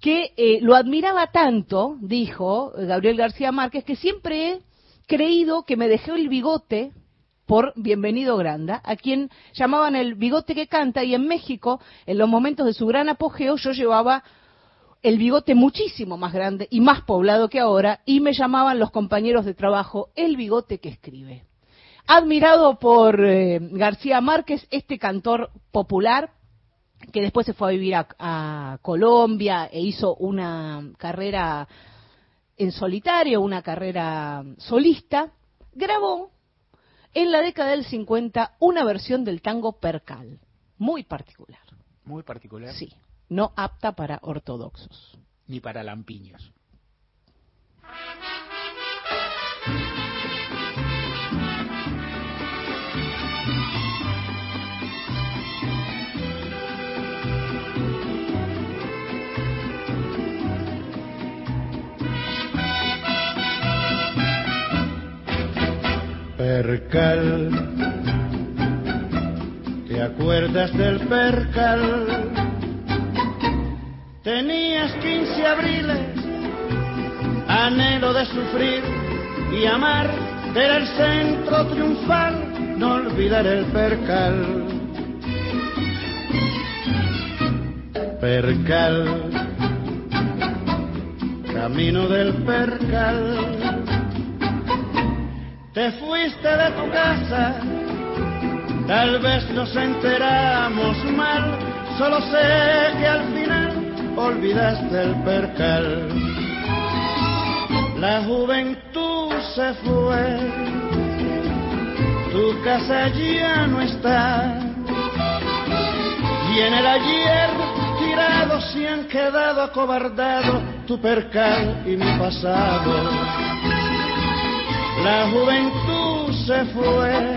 Que eh, lo admiraba tanto, dijo Gabriel García Márquez, que siempre he creído que me dejé el bigote por Bienvenido Granda, a quien llamaban el bigote que canta, y en México, en los momentos de su gran apogeo, yo llevaba el bigote muchísimo más grande y más poblado que ahora, y me llamaban los compañeros de trabajo el bigote que escribe. Admirado por eh, García Márquez, este cantor popular, que después se fue a vivir a, a Colombia e hizo una carrera en solitario, una carrera solista, grabó en la década del 50 una versión del tango percal, muy particular, Muy particular. sí, no apta para ortodoxos. Ni para lampiños. Percal, ¿te acuerdas del percal? Tenías 15 abriles, anhelo de sufrir y amar, era el centro triunfal, no olvidar el percal. Percal, camino del percal. Te fuiste de tu casa, tal vez nos enteramos mal, solo sé que al final olvidaste el percal. La juventud se fue, tu casa ya no está, y en el ayer tirado se han quedado acobardados tu percal y mi pasado. La juventud se fue,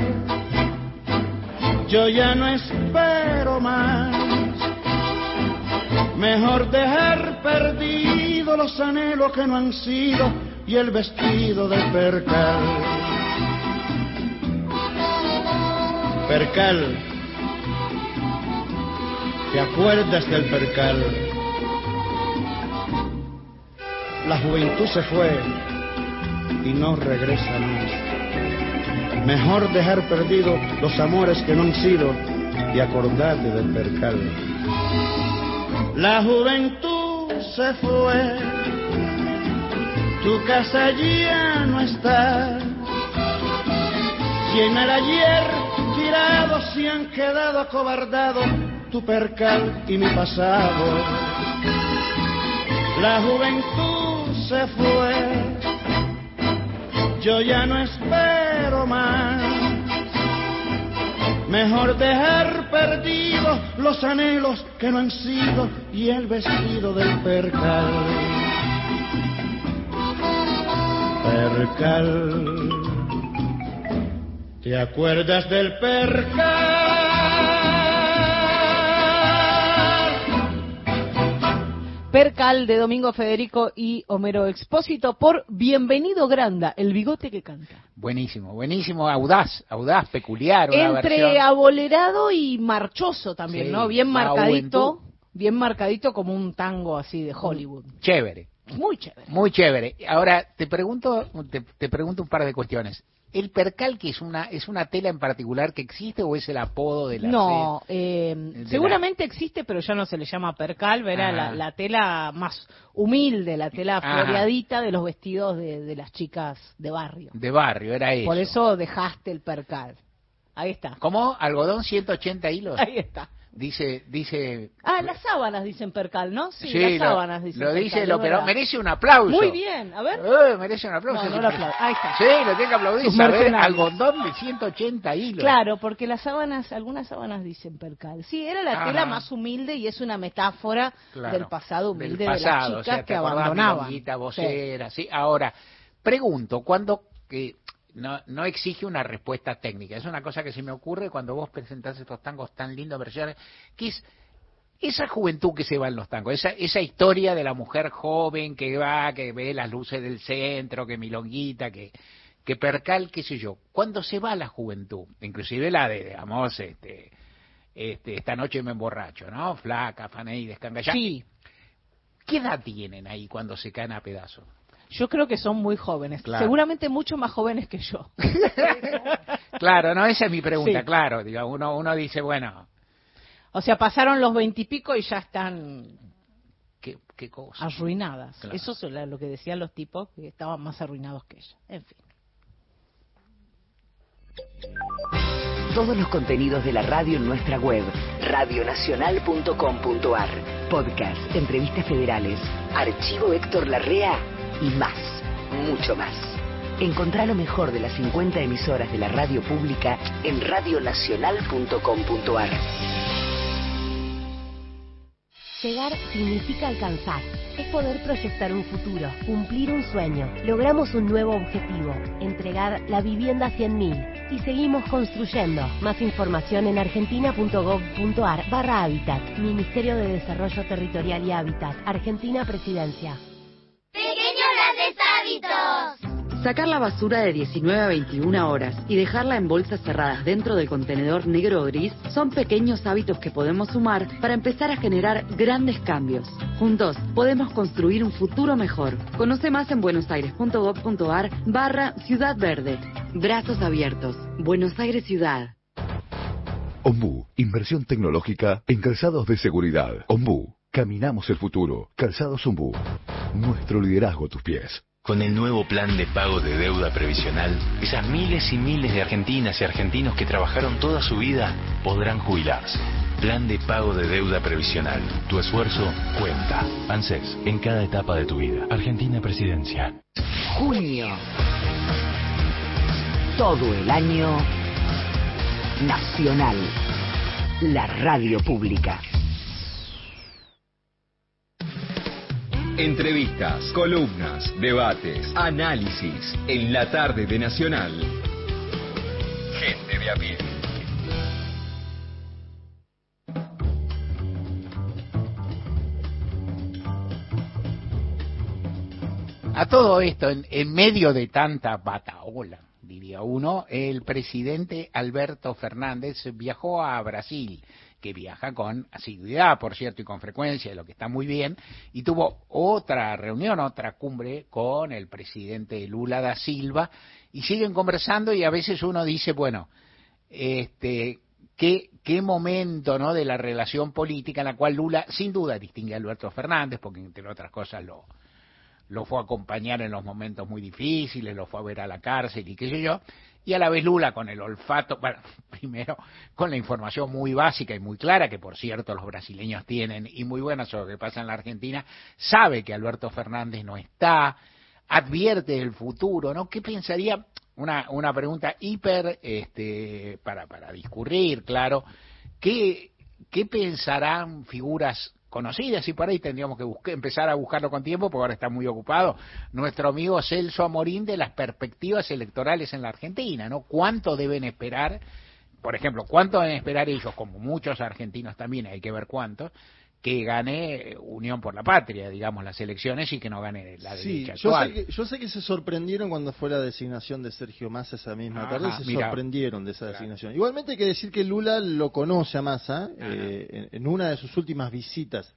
yo ya no espero más. Mejor dejar perdido los anhelos que no han sido y el vestido del percal. Percal, ¿te acuerdas del percal? La juventud se fue y no regresa más. Mejor dejar perdido los amores que no han sido y acordarte del percal. La juventud se fue, tu casa ya no está. Y en el ayer tirados se han quedado acobardados tu percal y mi pasado. La juventud se fue, yo ya no espero más. Mejor dejar perdidos los anhelos que no han sido y el vestido del percal. Percal, ¿te acuerdas del percal? Percal de Domingo Federico y Homero Expósito por Bienvenido Granda, el bigote que canta. Buenísimo, buenísimo, audaz, audaz, peculiar. Una Entre versión. abolerado y marchoso también, Sí, ¿no? Bien marcadito, juventud. bien marcadito como un tango así de Hollywood. Chévere, Muy chévere. muy chévere. Ahora te pregunto, te, te pregunto un par de cuestiones. ¿El percal que es una es una tela en particular que existe o es el apodo de la No, eh, de la- seguramente existe, pero ya no se le llama percal, era Ah. la, la tela más humilde, la tela floreadita de los vestidos de, de las chicas de barrio. de barrio? Era eso. Por eso dejaste el percal. Ahí está. ¿Cómo? ¿Algodón 180 hilos? Ahí está. Dice, dice. Ah, las sábanas dicen percal, ¿no? Sí, Sí, las sábanas dicen lo percal, dice, es lo, pero merece un aplauso. Muy bien, a ver. Eh, merece un aplauso. No, no lo aplaudo. Ahí está. Sí, lo tiene que aplaudir. Saber algodón de 180 hilos. Claro, porque las sábanas, algunas sábanas dicen percal. Sí, era la Ajá. tela más humilde y es una metáfora Claro, del pasado del humilde pasado, de las o chicas sea, ¿te que abandonaban. vocera, sí. Ahora, pregunto, cuando que no, no exige una respuesta técnica, es una cosa que se me ocurre cuando vos presentás estos tangos tan lindos, versiones, que es esa juventud que se va en los tangos, esa, esa historia de la mujer joven que va, que ve las luces del centro, que milonguita, que, que percal, qué sé yo, cuando se va la juventud, inclusive la de, digamos, este, este, esta noche me emborracho, ¿no? Flaca, fané y descangallada. Sí. ¿Qué edad tienen ahí cuando se caen a pedazos? Yo creo que son muy jóvenes, Claro. seguramente mucho más jóvenes que yo. Claro, no, esa es mi pregunta, Sí. claro. Digo, uno, uno dice, bueno, O sea, pasaron los veintipico y ya están ¿qué, qué cosa? arruinadas. Claro. Eso es lo que decían los tipos que estaban más arruinados que ella. En fin. Todos los contenidos de la radio en nuestra web, radionacional.com.ar. Podcast, entrevistas federales, archivo Héctor Larrea y más, mucho más. Encontrá lo mejor de las 50 emisoras de la radio pública en radionacional.com.ar. Llegar significa alcanzar. Es poder proyectar un futuro, cumplir un sueño. Logramos un nuevo objetivo, entregar la vivienda a 100.000. Y seguimos construyendo. Más información en argentina.gov.ar barra Hábitat. Ministerio de Desarrollo Territorial y Hábitat. Argentina Presidencia. Hábitos. Sacar la basura de 19 a 21 horas y dejarla en bolsas cerradas dentro del contenedor negro o gris son pequeños hábitos que podemos sumar para empezar a generar grandes cambios. Juntos podemos construir un futuro mejor. Conoce más en buenosaires.gov.ar barra Ciudad Verde. Brazos abiertos. Buenos Aires Ciudad. Ombú, inversión tecnológica en calzados de seguridad. Ombú, caminamos el futuro. Calzados Ombú, nuestro liderazgo a tus pies. Con el nuevo plan de pago de deuda previsional, esas miles y miles de argentinas y argentinos que trabajaron toda su vida podrán jubilarse. Plan de pago de deuda previsional. Tu esfuerzo cuenta. ANSES, en cada etapa de tu vida. Argentina Presidencia. Junio. Todo el año nacional. La radio pública. Entrevistas, columnas, debates, análisis en la tarde de Nacional. Gente de a pie. A todo esto, en, medio de tanta bataola, diría uno, el presidente Alberto Fernández viajó a Brasil, que viaja con asiduidad, por cierto, y con frecuencia, lo que está muy bien, y tuvo otra reunión, otra cumbre con el presidente Lula da Silva, y siguen conversando y a veces uno dice, bueno, este, qué, qué momento ¿no? de la relación política en la cual Lula sin duda distingue a Alberto Fernández, porque entre otras cosas lo, lo fue a acompañar en los momentos muy difíciles, lo fue a ver a la cárcel y qué sé yo, y a la vez Lula con el olfato, primero con la información muy básica y muy clara, que por cierto los brasileños tienen, y muy buena sobre lo que pasa en la Argentina, sabe que Alberto Fernández no está, advierte el futuro, ¿no? ¿Qué pensaría? Una, una pregunta hiper, este, para, para discurrir, claro, ¿qué, ¿qué pensarán figuras conocidas y por ahí tendríamos que buscar, empezar a buscarlo con tiempo porque ahora está muy ocupado nuestro amigo Celso Amorín de las perspectivas electorales en la Argentina, ¿no? ¿Cuánto deben esperar? Por ejemplo, ¿cuánto deben esperar ellos, como muchos argentinos también, hay que ver cuánto, que gane Unión por la Patria, digamos, las elecciones y que no gane la Sí, derecha yo actual? sé, que, yo sé que se sorprendieron cuando fue la designación de Sergio Massa esa misma Ajá, tarde, se mira. sorprendieron de esa designación. Igualmente hay que decir que Lula lo conoce a Massa eh, en, en una de sus últimas visitas,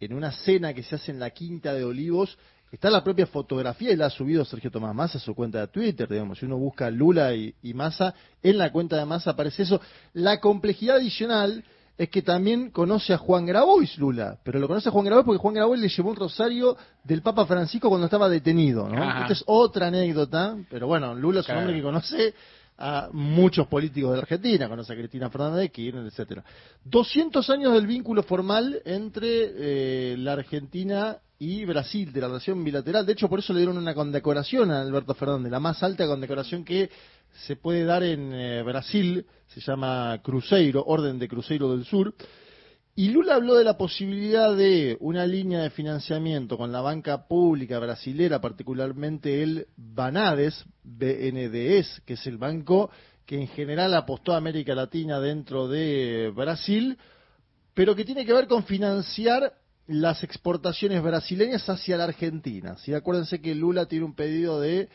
en una cena que se hace en la Quinta de Olivos, está la propia fotografía y la ha subido Sergio Tomás Massa a su cuenta de Twitter, digamos, si uno busca Lula y, y Massa, en la cuenta de Massa aparece eso. La complejidad adicional es que también conoce a Juan Grabois Lula, pero lo conoce a Juan Grabois porque Juan Grabois le llevó un rosario del Papa Francisco cuando estaba detenido, ¿no? Ajá. Esta es otra anécdota, pero bueno, Lula es un hombre que conoce a muchos políticos de la Argentina, conoce a Cristina Fernández de Kirchner, etcétera. 200 años del vínculo formal entre eh, la Argentina y Brasil, de la relación bilateral. De hecho, por eso le dieron una condecoración a Alberto Fernández, la más alta condecoración que se puede dar en eh, Brasil, se llama Cruzeiro, Orden de Cruzeiro del Sur. Y Lula habló de la posibilidad de una línea de financiamiento con la banca pública brasilera, particularmente el Banades, BNDES, que es el banco que en general apostó a América Latina dentro de Brasil, pero que tiene que ver con financiar las exportaciones brasileñas hacia la Argentina. ¿sí? Acuérdense que Lula tiene un pedido de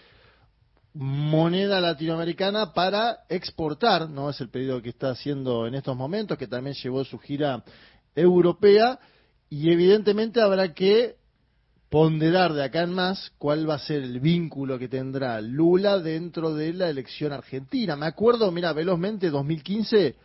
moneda latinoamericana para exportar, ¿no? Es el pedido que está haciendo en estos momentos, que también llevó su gira europea, y evidentemente habrá que ponderar de acá en más cuál va a ser el vínculo que tendrá Lula dentro de la elección argentina. Me acuerdo, mira, velozmente, 2015,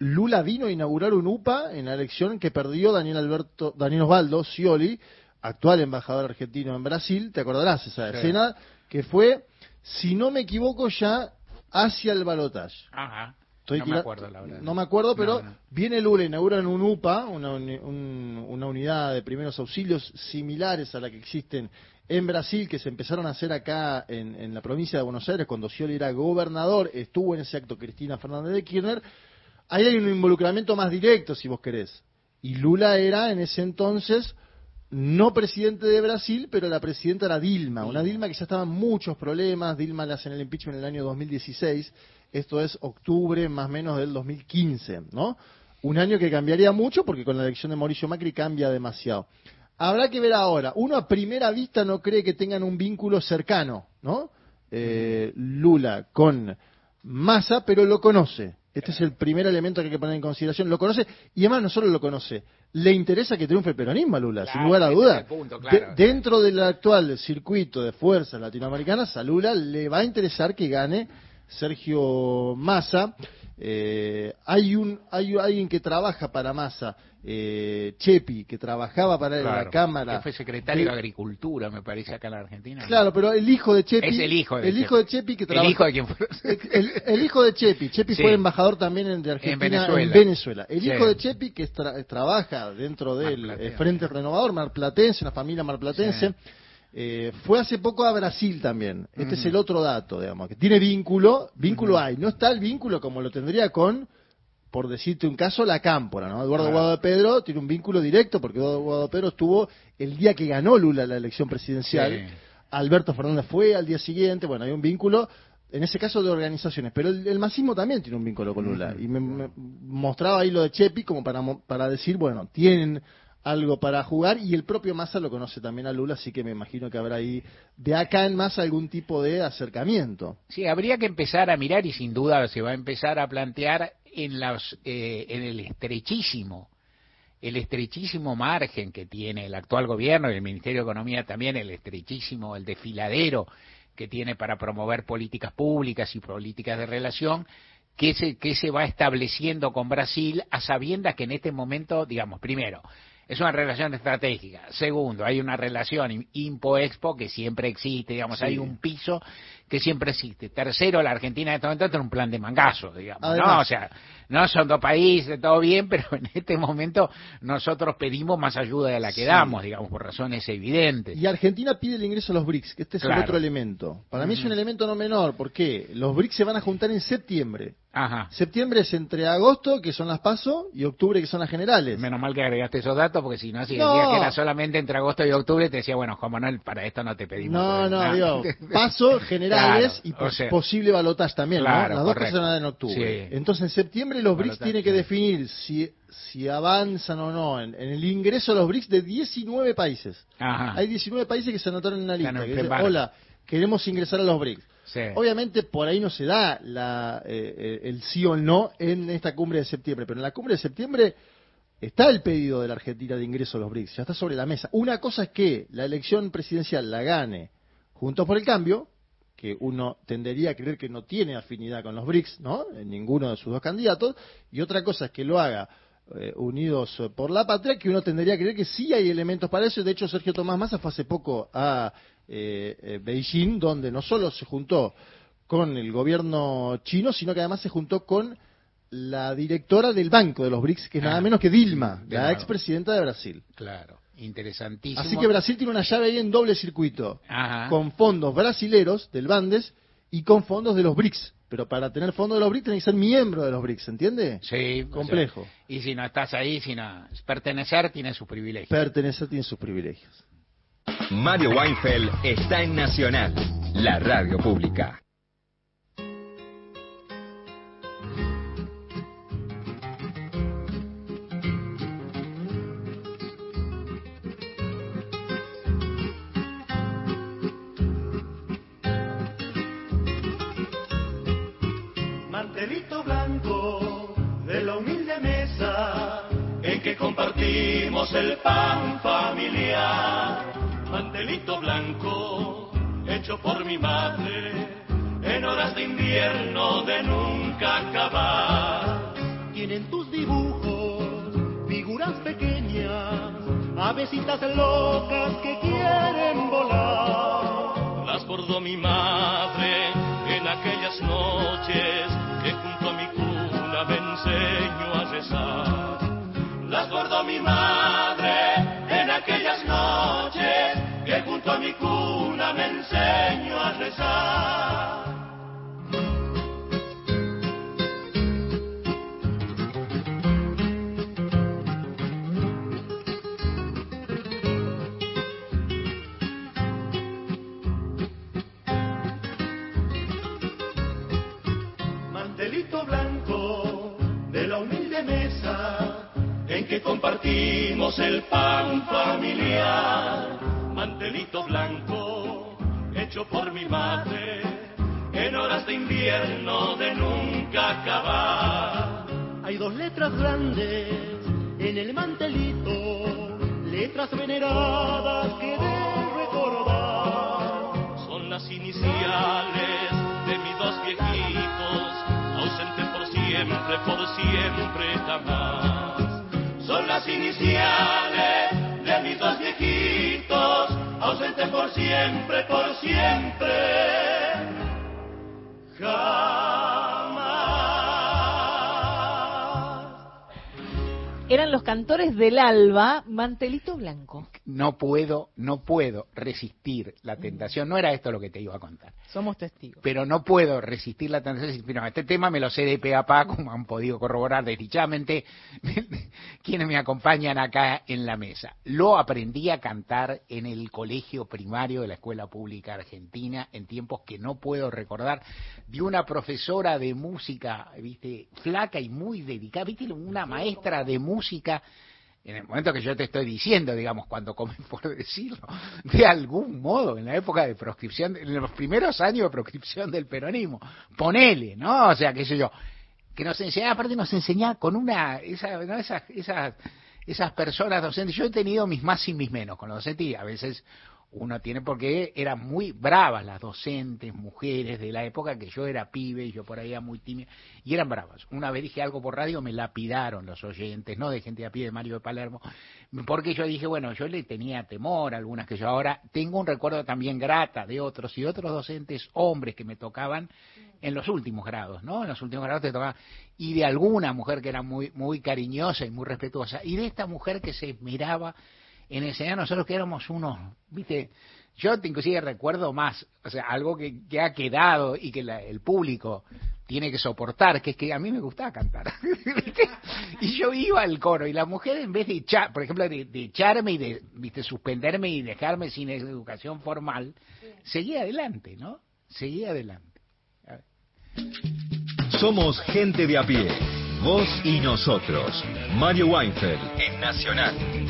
Lula vino a inaugurar un UPA en la elección que perdió Daniel Alberto, Daniel Osvaldo Scioli, actual embajador argentino en Brasil, te acordarás esa escena, que fue, si no me equivoco, ya hacia el balotaje. Ajá. Estoy no me acuerdo, la verdad. No me acuerdo, pero No, no. viene Lula, inauguran un UPA, una, uni- un- una unidad de primeros auxilios similares a la que existen en Brasil, que se empezaron a hacer acá en, en la provincia de Buenos Aires, cuando Scioli era gobernador, estuvo en ese acto Cristina Fernández de Kirchner. Ahí hay un involucramiento más directo, si vos querés. Y Lula era en ese entonces no presidente de Brasil, pero la presidenta era Dilma, una Dilma que ya estaba en muchos problemas, Dilma le hacen el impeachment en el año 2016, esto es octubre más o menos del 2015, ¿no? Un año que cambiaría mucho porque con la elección de Mauricio Macri cambia demasiado. Habrá que ver ahora, uno a primera vista no cree que tengan un vínculo cercano, ¿no? Eh, Lula con Massa, pero lo conoce. Este es el primer elemento que hay que poner en consideración. Lo conoce y además no solo lo conoce, le interesa que triunfe el peronismo a Lula, sin lugar a duda. De- dentro del actual circuito de fuerzas latinoamericanas, a Lula le va a interesar que gane Sergio Massa. Eh, hay un hay alguien que trabaja para Massa, eh, Chepi, que trabajaba para él en la Claro, Cámara. que fue secretario de de- Agricultura, me parece, acá en la Argentina. Claro, pero el hijo de Chepi. Es el hijo de el hijo de Chepi que El trabaja. hijo de quien fue. El, el hijo de Chepi. Chepi Sí. fue embajador también en- de Argentina en Venezuela. Venezuela. El Sí. hijo de Chepi que tra- trabaja dentro del eh, Frente Renovador, marplatense, una familia marplatense. Eh, fue hace poco a Brasil también. Este es el otro dato, digamos, que tiene vínculo, vínculo hay. No está el vínculo como lo tendría con, por decirte un caso, la Cámpora, ¿no? Eduardo. Guado de Pedro tiene un vínculo directo porque Eduardo Guado de Pedro estuvo el día que ganó Lula la elección presidencial. Sí. Alberto Fernández fue al día siguiente, bueno, hay un vínculo, en ese caso de organizaciones, pero el, el masismo también tiene un vínculo con Lula. Y me, me mostraba ahí lo de Chepi como para, para decir, bueno, tienen algo para jugar y el propio Massa lo conoce también a Lula, así que me imagino que habrá ahí de acá en más algún tipo de acercamiento. Sí, habría que empezar a mirar y sin duda se va a empezar a plantear en, los, eh, en el estrechísimo, el estrechísimo margen que tiene el actual gobierno y el Ministerio de Economía también, el estrechísimo, el desfiladero que tiene para promover políticas públicas y políticas de relación, que se, que se va estableciendo con Brasil a sabiendas que en este momento, digamos, primero, es una relación estratégica. Segundo, hay una relación impo-expo que siempre existe, digamos, Sí. hay un piso que siempre existe. Tercero, la Argentina en este momento tiene un plan de mangazo, digamos, ¿no? O sea, no son dos países, todo bien, pero en este momento nosotros pedimos más ayuda de la que Sí. damos, digamos, por razones evidentes. Y Argentina pide el ingreso a los BRICS, que este es Claro. el otro elemento. Para mí es un elemento no menor, porque los BRICS se van a juntar en septiembre. Ajá. Septiembre es entre agosto, que son las PASO, y octubre, que son las generales. Menos mal que agregaste esos datos, porque si no, si No. decías que era solamente entre agosto y octubre, te decía, bueno, como no, para esto no te pedimos. No, no, nada. digo, paso generales Claro, y o pos- sea, posible balotaje también, ¿no? claro, Las dos correcto. cosas van en octubre. Sí. Entonces, en septiembre los BRICS tienen que definir si, si avanzan o no en, en el ingreso a los BRICS de 19 países. Ajá. Hay 19 países que se anotaron en la lista. Que en dicen. Hola, queremos ingresar a los BRICS. Sí. Obviamente por ahí no se da la, eh, eh, el sí o el no en esta cumbre de septiembre, pero en la cumbre de septiembre está el pedido de la Argentina de ingreso a los BRICS, ya está sobre la mesa. Una cosa es que la elección presidencial la gane Juntos por el Cambio, que uno tendería a creer que no tiene afinidad con los BRICS, ¿no? En ninguno de sus dos candidatos, y otra cosa es que lo haga eh, Unidos por la Patria, que uno tendería a creer que sí hay elementos para eso. De hecho, Sergio Tomás Massa fue hace poco a eh, eh, Beijing, donde no solo se juntó con el gobierno chino, sino que además se juntó con la directora del Banco de los BRICS, que es nada Ah, menos que Dilma, la expresidenta de Brasil. Claro, interesantísimo. Así que Brasil tiene una llave ahí en doble circuito, Ajá. con fondos brasileros del Bandes y con fondos de los BRICS. Pero para tener fondos de los BRICS tenés que ser miembro de los BRICS, ¿entiende? Sí, Complejo. o sea, y si no estás ahí, si no pertenecer tiene sus privilegios. Pertenecer tiene sus privilegios. Mario Weinfeld está en Nacional, la radio pública. Compartimos el pan familiar. Mantelito blanco hecho por mi madre en horas de invierno de nunca acabar. Tienen tus dibujos figuras pequeñas, avesitas locas que quieren volar. Las bordó mi madre en aquellas noches que junto a mi cuna me enseño a rezar. Mi madre en aquellas noches que junto a mi cuna me enseño a rezar. En que compartimos el pan familiar. Mantelito blanco hecho por mi madre en horas de invierno de nunca acabar. Hay dos letras grandes en el mantelito, letras veneradas que de recordar. Son las iniciales de mis dos viejitos, ausentes por siempre, por siempre jamás. Son las iniciales de mis dos viejitos, ausentes por siempre, por siempre. Eran los cantores del alba, Mantelito Blanco. No puedo, no puedo resistir la tentación. No era esto lo que te iba a contar. Somos testigos. Pero no puedo resistir la tentación de decir, "No, este tema me lo sé de pe a pa, como han podido corroborar desdichadamente quienes me acompañan acá en la mesa. Lo aprendí a cantar en el colegio primario de la Escuela Pública Argentina en tiempos que no puedo recordar, de una profesora de música, viste, flaca y muy dedicada, viste, una maestra de música en el momento que yo te estoy diciendo, digamos, cuando come por decirlo, de algún modo, en la época de proscripción, en los primeros años de proscripción del peronismo, ponele, ¿no? O sea, qué sé yo, que nos enseñaba, aparte nos enseñaba con una, esa, ¿no? esas, esas, esas personas docentes, yo he tenido mis más y mis menos con los docentes a veces uno tiene porque eran muy bravas las docentes, mujeres de la época que yo era pibe y yo por ahí era muy tímida, y eran bravas. Una vez dije algo por radio, me lapidaron los oyentes, no de gente de a pie de Mario de Palermo, porque yo dije, bueno, yo le tenía temor a algunas que yo ahora tengo un recuerdo también grata de otros y otros docentes hombres que me tocaban en los últimos grados, ¿no? En los últimos grados te tocaba, y de alguna mujer que era muy, muy cariñosa y muy respetuosa, y de esta mujer que se miraba en enseñar nosotros que éramos unos, viste, yo te inclusive recuerdo más, o sea, algo que, que ha quedado y que la- el público tiene que soportar, que es que a mí me gustaba cantar. ¿viste? y yo iba al coro y la mujer en vez de echar, por ejemplo, de, de echarme y de viste suspenderme y dejarme sin educación formal, seguía adelante, ¿no? Seguía adelante. Somos gente de a pie, vos y nosotros. Mario Weinfeld en Nacional.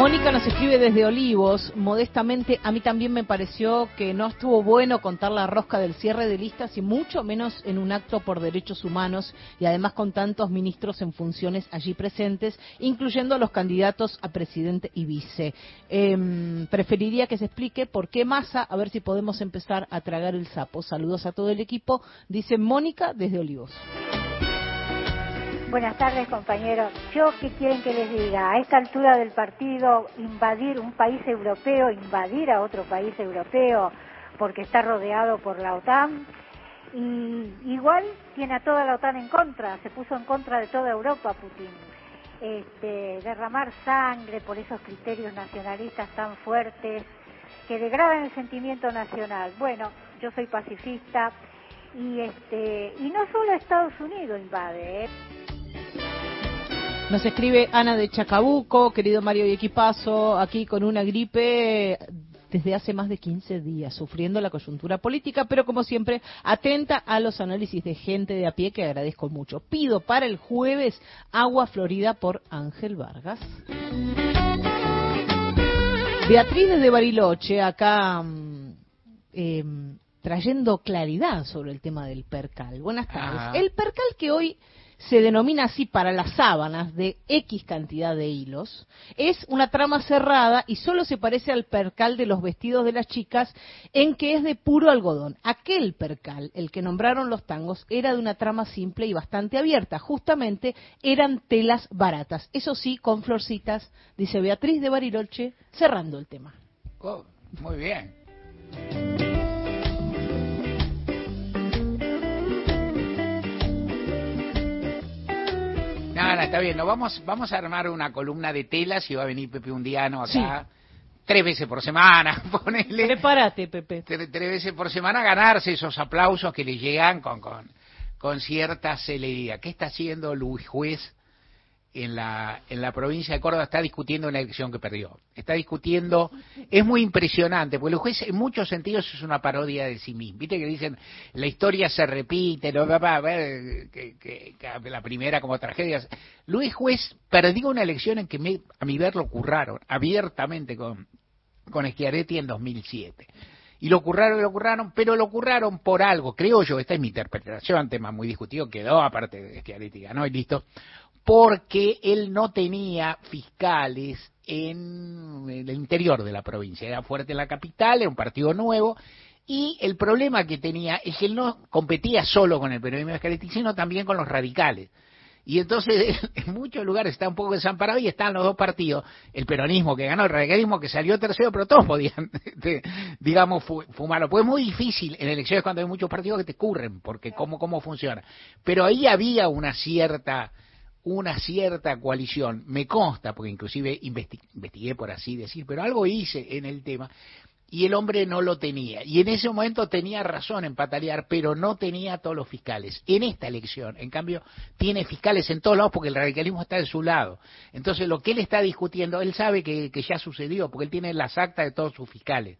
Mónica nos escribe desde Olivos, modestamente, a mí también me pareció que no estuvo bueno contar la rosca del cierre de listas y mucho menos en un acto por derechos humanos y además con tantos ministros en funciones allí presentes, incluyendo a los candidatos a presidente y vice. Em, preferiría que se explique por qué masa, a ver si podemos empezar a tragar el sapo. Saludos a todo el equipo, dice Mónica desde Olivos. Buenas tardes, compañeros. Yo, ¿qué quieren que les diga? A esta altura del partido, invadir un país europeo, invadir a otro país europeo, porque está rodeado por la OTAN, y igual tiene a toda la OTAN en contra, se puso en contra de toda Europa Putin. Este, derramar sangre por esos criterios nacionalistas tan fuertes que degradan el sentimiento nacional. Bueno, yo soy pacifista y este y no solo Estados Unidos invade, ¿eh? Nos escribe Ana de Chacabuco, querido Mario y Equipazo, aquí con una gripe desde hace más de 15 días, sufriendo la coyuntura política, pero como siempre, atenta a los análisis de gente de a pie que agradezco mucho. Pido para el jueves Agua Florida por Ángel Vargas. Beatriz desde Bariloche, acá eh, trayendo claridad sobre el tema del percal. Buenas tardes. Ah. El percal que hoy se denomina así para las sábanas de X cantidad de hilos, es una trama cerrada y solo se parece al percal de los vestidos de las chicas en que es de puro algodón. Aquel percal, el que nombraron los tangos, era de una trama simple y bastante abierta. Justamente eran telas baratas. Eso sí, con florcitas, dice Beatriz de Bariloche, cerrando el tema. Oh, muy bien. No, está bien. No, vamos, vamos a armar una columna de telas y va a venir Pepe Undiano acá. Tres veces por semana, ponele. Prepárate, Pepe. Tres, tres veces por semana a ganarse esos aplausos que le llegan con, con, con cierta celeridad. ¿Qué está haciendo Luis Juez en la, en la provincia de Córdoba? Está discutiendo una elección que perdió. Está discutiendo, es muy impresionante, porque Luis Juez en muchos sentidos es una parodia de sí mismo. Viste que dicen, la historia se repite, a ver, que, que- que la primera como tragedia. Luis Juez perdió una elección en que me- a mi ver lo curraron abiertamente con, con Schiaretti en 2007. Y lo curraron, lo curraron, pero lo curraron por algo, creo yo, esta es mi interpretación, tema muy discutido, quedó aparte de Schiaretti ganó y listo, porque él no tenía fiscales en el interior de la provincia, era fuerte en la capital, era un partido nuevo, y el problema que tenía es que él no competía solo con el peronismo de Schiaretti, sino también con los radicales. Y entonces en muchos lugares está un poco desamparado y están los dos partidos, el peronismo que ganó, el radicalismo que salió tercero, pero todos podían, este, digamos, fu- fumarlo. Pues es muy difícil en elecciones cuando hay muchos partidos que te curren, porque cómo, cómo funciona. Pero ahí había una cierta una cierta coalición, me consta, porque inclusive investi- investigué por así decir, pero algo hice en el tema, y el hombre no lo tenía. Y en ese momento tenía razón en patalear, pero no tenía todos los fiscales. En esta elección, en cambio, tiene fiscales en todos lados porque el radicalismo está de su lado. Entonces, lo que él está discutiendo, él sabe que, que ya sucedió, porque él tiene las actas de todos sus fiscales.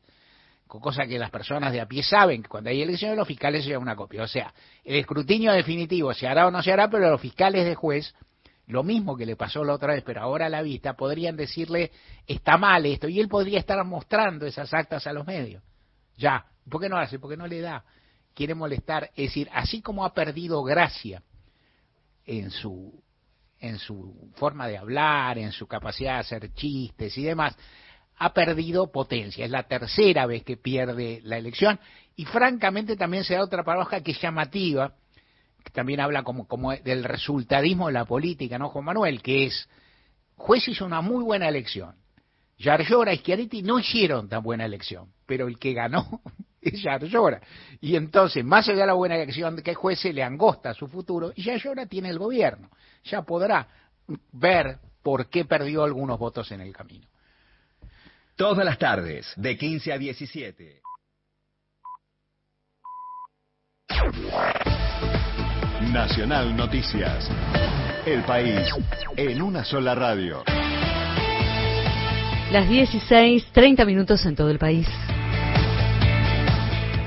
Co- Cosa que las personas de a pie saben, que cuando hay elecciones los fiscales se llevan una copia. O sea, el escrutinio definitivo se hará o no se hará, pero los fiscales de juez lo mismo que le pasó la otra vez, pero ahora a la vista, podrían decirle, está mal esto, y él podría estar mostrando esas actas a los medios. Ya, ¿por qué no hace? Porque no le da. Quiere molestar. Es decir, así como ha perdido gracia en su, en su forma de hablar, en su capacidad de hacer chistes y demás, ha perdido potencia. Es la tercera vez que pierde la elección. Y francamente también se da otra paradoja que es llamativa, también habla como, del resultadismo de la política, ¿no, Juan Manuel? Que es, juez hizo una muy buena elección. Yarlora y Schiaretti no hicieron tan buena elección, pero el que ganó es Yarlora. Y entonces, más allá de la buena elección que juez se le angosta su futuro, y Yarlora tiene el gobierno. Ya podrá ver por qué perdió algunos votos en el camino. Todas las tardes, de 15 a 17. Nacional Noticias. El país en una sola radio. Las 16, 30 minutos en todo el país.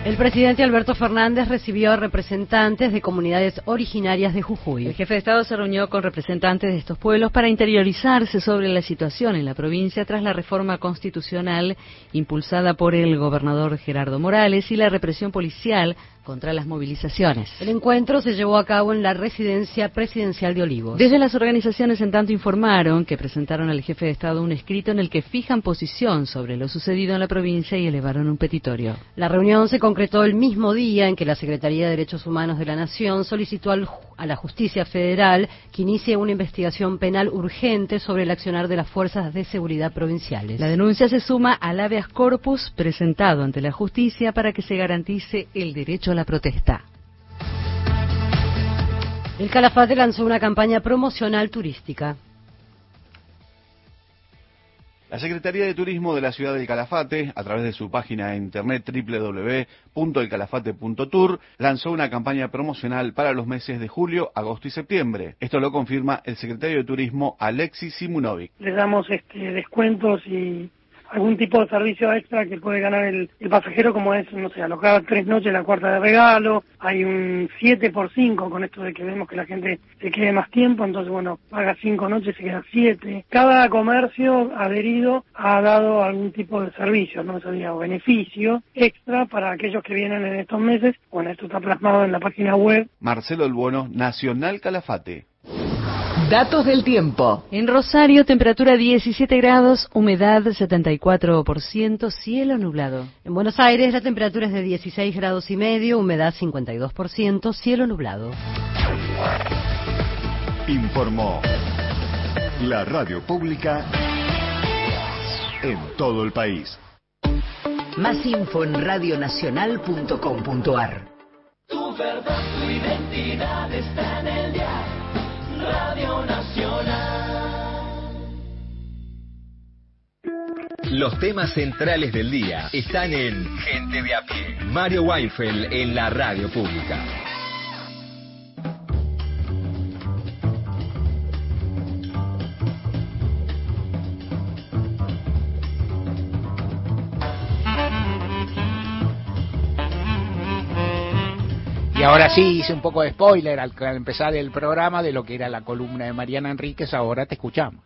El presidente Alberto Fernández recibió representantes de comunidades originarias de Jujuy. El jefe de Estado se reunió con representantes de estos pueblos para interiorizarse sobre la situación en la provincia tras la reforma constitucional impulsada por el gobernador Gerardo Morales y la represión policial contra las movilizaciones. El encuentro se llevó a cabo en la residencia presidencial de Olivos. Desde las organizaciones en tanto informaron que presentaron al jefe de Estado un escrito en el que fijan posición sobre lo sucedido en la provincia y elevaron un petitorio. La reunión se concretó el mismo día en que la Secretaría de Derechos Humanos de la Nación solicitó al, a la justicia federal que inicie una investigación penal urgente sobre el accionar de las fuerzas de seguridad provinciales. La denuncia se suma al habeas corpus presentado ante la justicia para que se garantice el derecho a la protesta. El Calafate lanzó una campaña promocional turística. La Secretaría de Turismo de la ciudad del Calafate, a través de su página de internet www.elcalafate.tour, lanzó una campaña promocional para los meses de julio, agosto y septiembre. Esto lo confirma el secretario de Turismo Alexis Simunovic. Le damos este, descuentos y algún tipo de servicio extra que puede ganar el, el pasajero, como es, no sé, alojar tres noches, la cuarta de regalo, hay un 7 por 5 con esto de que vemos que la gente se quede más tiempo, entonces bueno, paga cinco noches y queda siete. Cada comercio adherido ha dado algún tipo de servicio, no sería o beneficio extra para aquellos que vienen en estos meses, bueno, esto está plasmado en la página web. Marcelo El Bono, Nacional Calafate. Datos del tiempo. En Rosario, temperatura 17 grados, humedad 74%, cielo nublado. En Buenos Aires, la temperatura es de 16 grados y medio, humedad 52%, cielo nublado. Informó la radio pública en todo el país. Más info en radionacional.com.ar. Tu verdad, tu identidad está en el. Radio Nacional. Los temas centrales del día están en Gente de a pie. Mario Weinfeld en la radio pública. Y ahora sí hice un poco de spoiler al, al empezar el programa de lo que era la columna de Mariana Enríquez, ahora te escuchamos.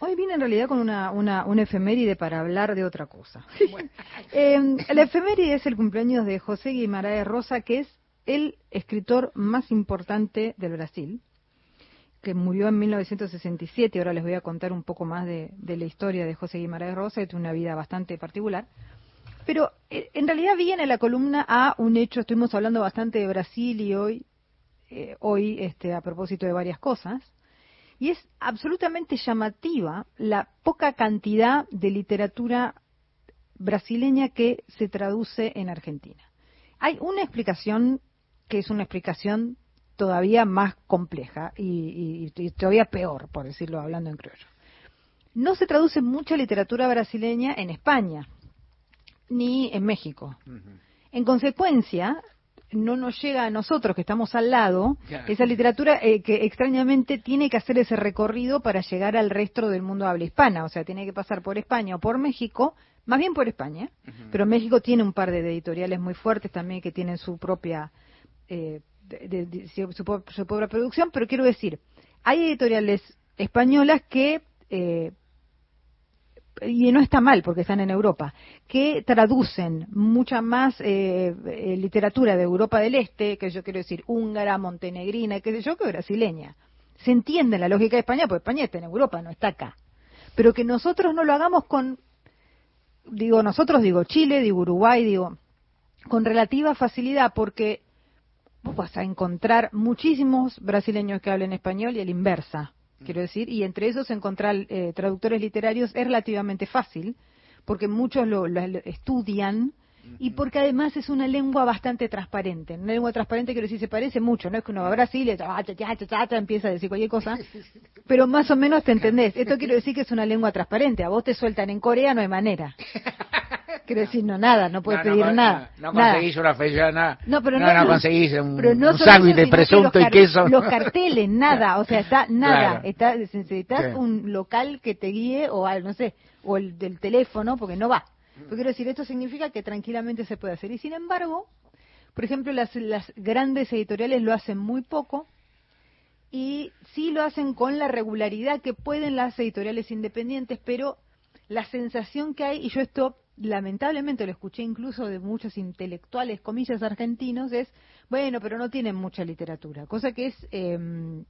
Hoy vine en realidad con una, una, una efeméride para hablar de otra cosa. Eh, la efeméride es el cumpleaños de José Guimaraes Rosa, que es el escritor más importante del Brasil, que murió en 1967. Ahora les voy a contar un poco más de, de la historia de José Guimaraes Rosa, que tiene una vida bastante particular. Pero eh, en realidad viene la columna a un hecho, estuvimos hablando bastante de Brasil y hoy, eh, hoy este, a propósito de varias cosas, y es absolutamente llamativa la poca cantidad de literatura brasileña que se traduce en Argentina. Hay una explicación que es una explicación todavía más compleja y, y- y todavía peor, por decirlo hablando en criollo. No se traduce mucha literatura brasileña en España, ni en México. En consecuencia, no nos llega a nosotros que estamos al lado esa literatura eh, que extrañamente tiene que hacer ese recorrido para llegar al resto del mundo habla hispana, o sea, tiene que pasar por España o por México, más bien por España, pero México tiene un par de editoriales muy fuertes también que tienen su propia eh, de- de- de- su, su propia producción, pero quiero decir, hay editoriales españolas que eh, y no está mal porque están en Europa, que traducen mucha más eh, eh, literatura de Europa del Este, que yo quiero decir húngara, montenegrina, qué sé yo, que brasileña. Se entiende la lógica de España, porque España está en Europa, no está acá. Pero que nosotros no lo hagamos con, digo nosotros, digo Chile, digo Uruguay, digo, con relativa facilidad, porque vas a encontrar muchísimos brasileños que hablen español y la inversa, quiero decir, y entre esos encontrar eh, traductores literarios es relativamente fácil, porque muchos lo, lo- lo estudian y porque además es una lengua bastante transparente. Una lengua transparente quiero decir se parece mucho, no es que uno va a Brasil y cha, cha, cha, cha, cha, empieza a decir cualquier cosa, pero más o menos te entendés. Esto quiero decir que es una lengua transparente. A vos te sueltan en Corea, no hay manera. Quiero decir, no, nada, no puedes No, no, pedir no, nada. No, nada. conseguís una feyana. No, pero no, no, no no. conseguís un, no un sándwich de presunto y queso. Los carteles, nada, o sea, está nada. Claro. Está, necesitas Sí. un local que te guíe o al- no sé, o el del teléfono, porque no va. Pero quiero decir, esto significa que tranquilamente se puede hacer. Y sin embargo, por ejemplo, las, las grandes editoriales lo hacen muy poco y sí lo hacen con la regularidad que pueden las editoriales independientes, pero la sensación que hay, y yo esto lamentablemente lo escuché incluso de muchos intelectuales, comillas, argentinos, es, bueno, pero no tienen mucha literatura, cosa que es... em,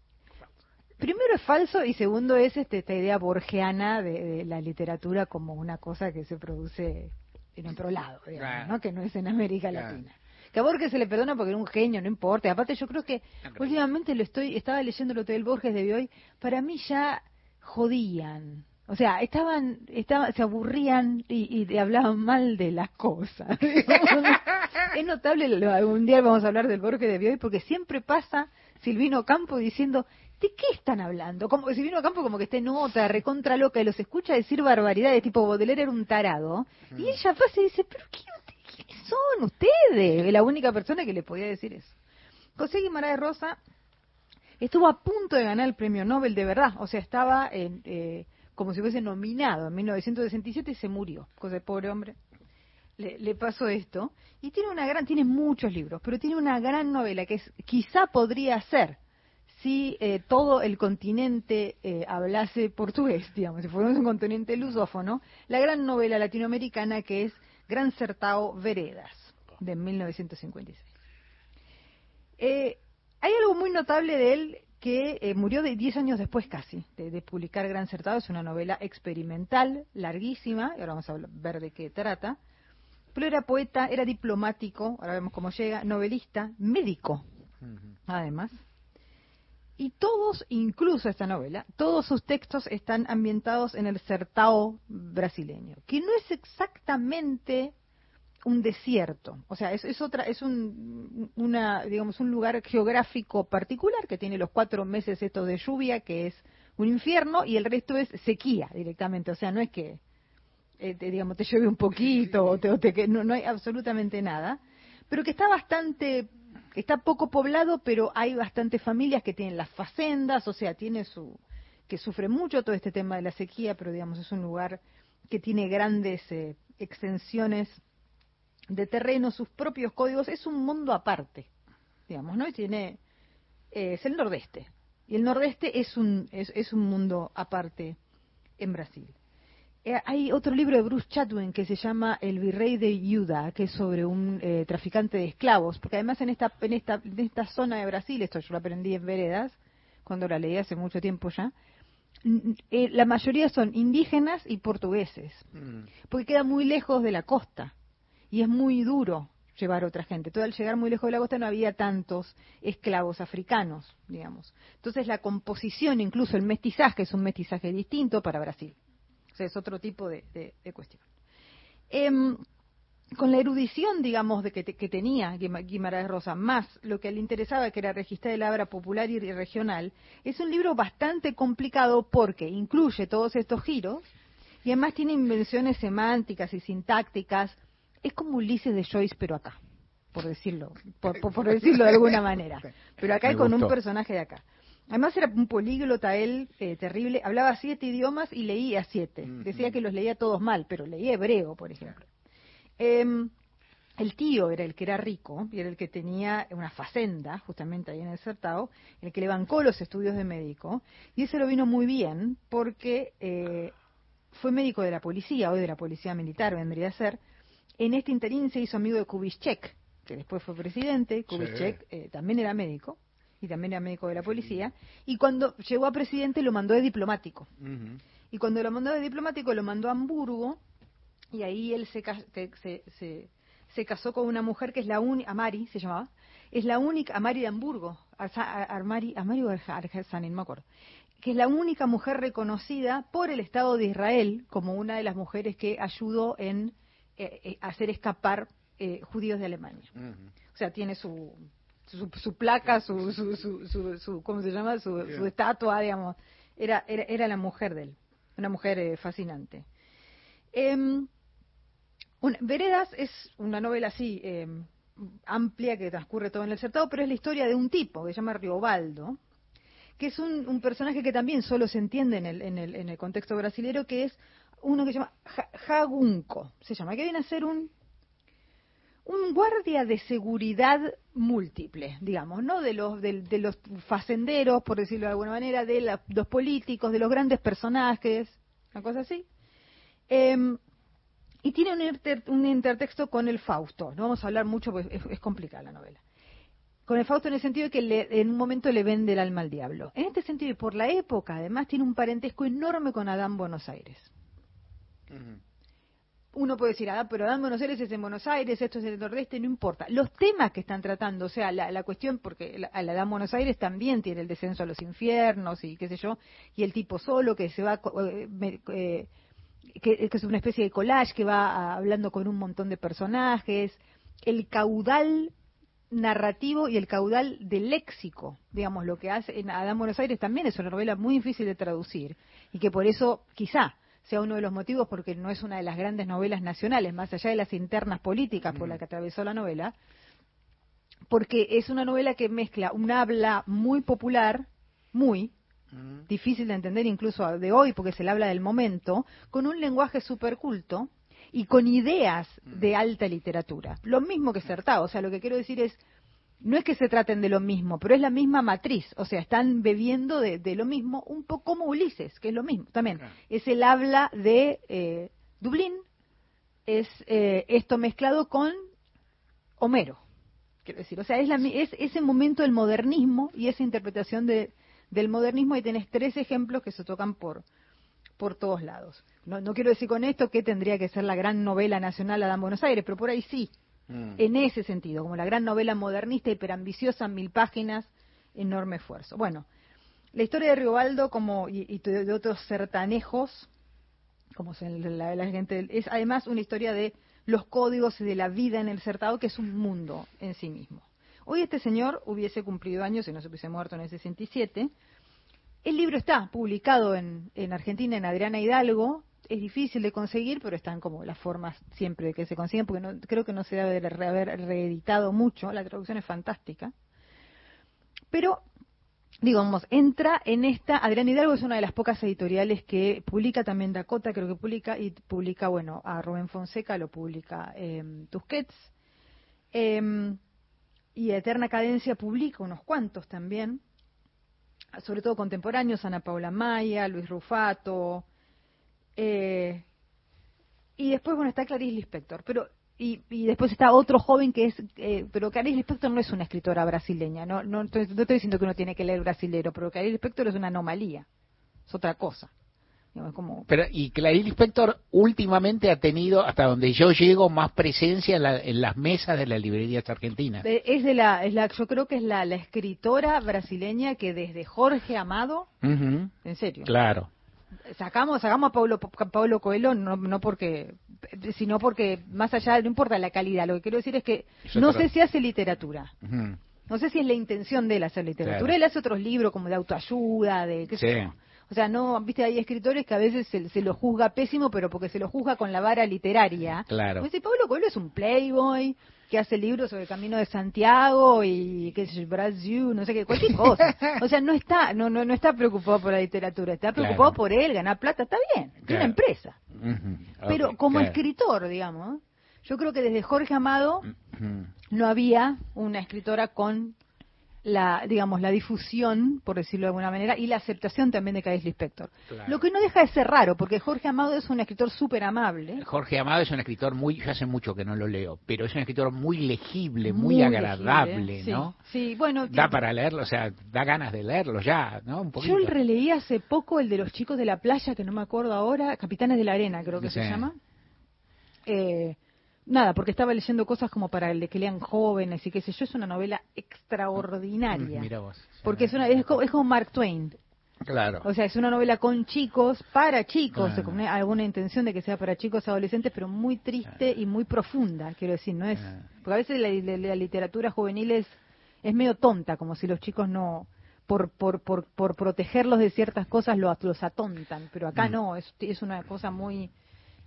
Primero es falso y segundo es este, esta idea borgiana de, de la literatura como una cosa que se produce en otro lado, digamos, Claro. ¿no? que no es en América Claro. Latina. Que a Borges se le perdona porque era un genio, no importa. Aparte yo creo que últimamente lo estoy, estaba leyendo lo del Borges de hoy, para mí ya jodían. O sea, estaban, estaban, se aburrían y, y hablaban mal de las cosas. es notable, algún día vamos a hablar del Borges de hoy porque siempre pasa Silvino Campo diciendo, ¿de qué están hablando? Como Silvino Campo como que está en otra, recontra loca, y los escucha decir barbaridades, tipo Baudelaire era un tarado, y ella pasa y dice, ¿pero qué, quiénes son ustedes? Es la única persona que le podía decir eso. José Guimarães Rosa estuvo a punto de ganar el premio Nobel de verdad, o sea, estaba en, eh, como si fuese nominado en 1967 y se murió, cosa de pobre hombre. Le, le pasó esto y tiene una gran, tiene muchos libros, pero tiene una gran novela que es, quizá podría ser si eh, todo el continente eh, hablase portugués, digamos, si fuéramos un continente lusófono, la gran novela latinoamericana que es Gran Certao Veredas, de 1956. Eh, hay algo muy notable de él que eh, murió de 10 años después casi de, de publicar Gran Certado. Es una novela experimental, larguísima, y ahora vamos a ver de qué trata. Pero era poeta, era diplomático, ahora vemos cómo llega, novelista, médico, además. Y todos, incluso esta novela, todos sus textos están ambientados en el Sertao brasileño, que no es exactamente un desierto, o sea, es, es otra, es un, una, digamos, un lugar geográfico particular que tiene los cuatro meses estos de lluvia, que es un infierno, y el resto es sequía directamente, o sea, no es que, eh, te, digamos, te llueve un poquito, o te, o te- que no, no hay absolutamente nada, pero que está bastante, está poco poblado, pero hay bastantes familias que tienen las facendas, o sea, tiene su, que sufre mucho todo este tema de la sequía, pero digamos, es un lugar que tiene grandes eh, extensiones de terreno, sus propios códigos, es un mundo aparte, digamos, ¿no? Y tiene, eh, es el nordeste, y el nordeste es un, es, es un mundo aparte en Brasil. Eh, hay otro libro de Bruce Chatwin que se llama El virrey de Yuda, que es sobre un eh, traficante de esclavos, porque además en esta, en esta, en esta zona de Brasil, esto yo lo aprendí en Veredas, cuando la leí hace mucho tiempo ya, eh, la mayoría son indígenas y portugueses, porque queda muy lejos de la costa y es muy duro llevar otra gente. Todo al llegar muy lejos de la costa no había tantos esclavos africanos, digamos. Entonces la composición, incluso el mestizaje, es un mestizaje distinto para Brasil. O sea, es otro tipo de, cuestión. Em, con la erudición, digamos, de que, te- que tenía Guima- Guimarães Rosa, más lo que le interesaba, que era registrar el habla popular y regional, es un libro bastante complicado porque incluye todos estos giros y además tiene invenciones semánticas y sintácticas. Es como Ulises de Joyce, pero acá, por decirlo, por, por- por decirlo de alguna manera. Pero acá Me con un personaje de acá. Además era un políglota él, eh, terrible, hablaba siete idiomas y leía siete. Decía que los leía todos mal, pero leía hebreo, por ejemplo. Em, el tío era el que era rico y era el que tenía una facenda, justamente ahí en el Certao, el que le bancó los estudios de médico, y ese lo vino muy bien porque eh, fue médico de la policía, hoy de la policía militar vendría a ser. En este interín se hizo amigo de Kubitschek, que después fue presidente. Kubitschek eh, también era médico y también era médico de la policía. Y cuando llegó a presidente lo mandó de diplomático. Y cuando lo mandó de diplomático lo mandó a Hamburgo y ahí él se, se, se, casó con una mujer que es la única, Amari se llamaba, es la única, Amari de Hamburgo, Arza- Ar- Armari, Amari o Arjasanin, no me acuerdo, que es la única mujer reconocida por el Estado de Israel como una de las mujeres que ayudó en eh, eh, hacer escapar eh, judíos de Alemania. O sea, tiene su, su, su placa, su, su, su, su, su- ¿cómo se llama? Su, su estatua, digamos. Era, era, era la mujer de él, una mujer eh, fascinante. Em, una- Veredas es una novela así em, amplia que transcurre todo en el certado, pero es la historia de un tipo que se llama Riobaldo, que es un, un personaje que también solo se entiende en el, en el, en el contexto brasilero, que es uno que se llama Ja- Jagunco, se llama, que viene a ser un un guardia de seguridad múltiple, digamos, ¿no? De los, de, los facenderos, por decirlo de alguna manera, de la- los políticos, de los grandes personajes, una cosa así. Em, Y tiene un, un intertexto con el Fausto. No vamos a hablar mucho porque es, es complicada la novela. Con el Fausto en el sentido de que le- en un momento le vende el alma al diablo. En este sentido, y por la época, además, tiene un parentesco enorme con Adán Buenos Aires. Uno puede decir, ah, pero Adán Buenos Aires es en Buenos Aires, esto es en el Nordeste, no importa. Los temas que están tratando, o sea, la, la cuestión, porque el Adán Buenos Aires también tiene el descenso a los infiernos y qué sé yo, y el tipo solo que se va, eh, eh, que, es una especie de collage que va ah, hablando con un montón de personajes, el caudal narrativo y el caudal del léxico, digamos, lo que hace en Adán Buenos Aires también es una novela muy difícil de traducir y que por eso quizá sea uno de los motivos porque no es una de las grandes novelas nacionales, más allá de las internas políticas por las que atravesó la novela, porque es una novela que mezcla un habla muy popular, muy, difícil de entender incluso de hoy porque se le habla del momento, con un lenguaje superculto y con ideas de alta literatura. Lo mismo que Sertao, o sea, lo que quiero decir es, no es que se traten de lo mismo, pero es la misma matriz, o sea, están bebiendo de, de lo mismo, un poco como Ulises, que es lo mismo también. Es el habla de eh, Dublín, es eh, esto mezclado con Homero, quiero decir, o sea, es, la es ese momento del modernismo y esa interpretación de, del modernismo y tenés tres ejemplos que se tocan por, por todos lados. No, no quiero decir con esto que tendría que ser la gran novela nacional Adán Buenos Aires, pero por ahí sí, en ese sentido, como la gran novela modernista, hiperambiciosa, mil páginas, enorme esfuerzo. Bueno, la historia de Riobaldo como, y, de otros sertanejos, como se- la, la gente, es además una historia de los códigos y de la vida en el certado, que es un mundo en sí mismo. Hoy este señor hubiese cumplido años si no se hubiese muerto en el 67. El libro está publicado en, en Argentina, en Adriana Hidalgo. Es difícil de conseguir, pero están como las formas siempre de que se consiguen, porque no, creo que no se debe de haber reeditado mucho. La traducción es fantástica. Pero, digamos, entra en esta. Adriana Hidalgo es una de las pocas editoriales que publica también Dakota, creo que publica, y publica, bueno, a Rubén Fonseca lo publica eh, Tusquets. Eh, y Eterna Cadencia publica unos cuantos también, sobre todo contemporáneos, Ana Paula Maya, Luis Rufato, eh, y después, bueno, está Clarice Lispector, pero y, y después está otro joven que es, eh, pero Clarice Lispector no es una escritora brasileña, no, no, estoy, no estoy diciendo que uno tiene que leer brasilero, pero Clarice Lispector es una anomalía, es otra cosa. Digamos, como, Pero, y Clarice Lispector últimamente ha tenido, hasta donde yo llego, más presencia en, la- en las mesas de las librerías argentinas. es de la, es la, yo creo que es la, la escritora brasileña que desde Jorge Amado, en serio, Claro. Sacamos sacamos a Paulo Paulo Coelho no no porque sino porque más allá no importa la calidad lo que quiero decir es que no sé si hace literatura no sé si es la intención de él hacer literatura Claro. él hace otros libros como de autoayuda de qué sé yo. o sea no viste hay escritores que a veces se, se lo juzga pésimo pero porque se lo juzga con la vara literaria Claro. Pues, Paulo Coelho es un playboy que hace libros sobre el camino de Santiago y sé yo, Brasil, no sé qué, cualquier cosa. O sea, no está, no, no, no está preocupado por la literatura, está preocupado Claro. por él, ganar plata, está bien, tiene Claro. una empresa. Pero como claro. escritor, digamos, yo creo que desde Jorge Amado no había una escritora con la, digamos, la difusión, por decirlo de alguna manera, y la aceptación también de Clarice Lispector. Claro. Lo que no deja de ser raro, porque Jorge Amado es un escritor súper amable. Jorge Amado es un escritor muy, yo hace mucho que no lo leo, pero es un escritor muy legible, muy, Muy agradable, legible, sí. ¿no? Sí, bueno, Da para leerlo, o sea, da ganas de leerlo ya, ¿no? Un poquito. Yo releí hace poco el de los chicos de la playa, que no me acuerdo ahora, Capitanes de la Arena creo que se Sí. llama. Eh, nada, porque estaba leyendo cosas como para el de que lean jóvenes y qué sé yo, es una novela extraordinaria. Mm, Mira vos. Porque es, una, es, como, es como Mark Twain. Claro. O sea, es una novela con chicos, para chicos, con una- alguna intención de que sea para chicos adolescentes, pero muy triste y muy profunda, quiero decir, no es... Porque a veces la, la- la literatura juvenil es, es medio tonta, como si los chicos no... Por, por, por, por protegerlos de ciertas cosas los, los atontan, pero acá Mm. no, es, es una cosa muy...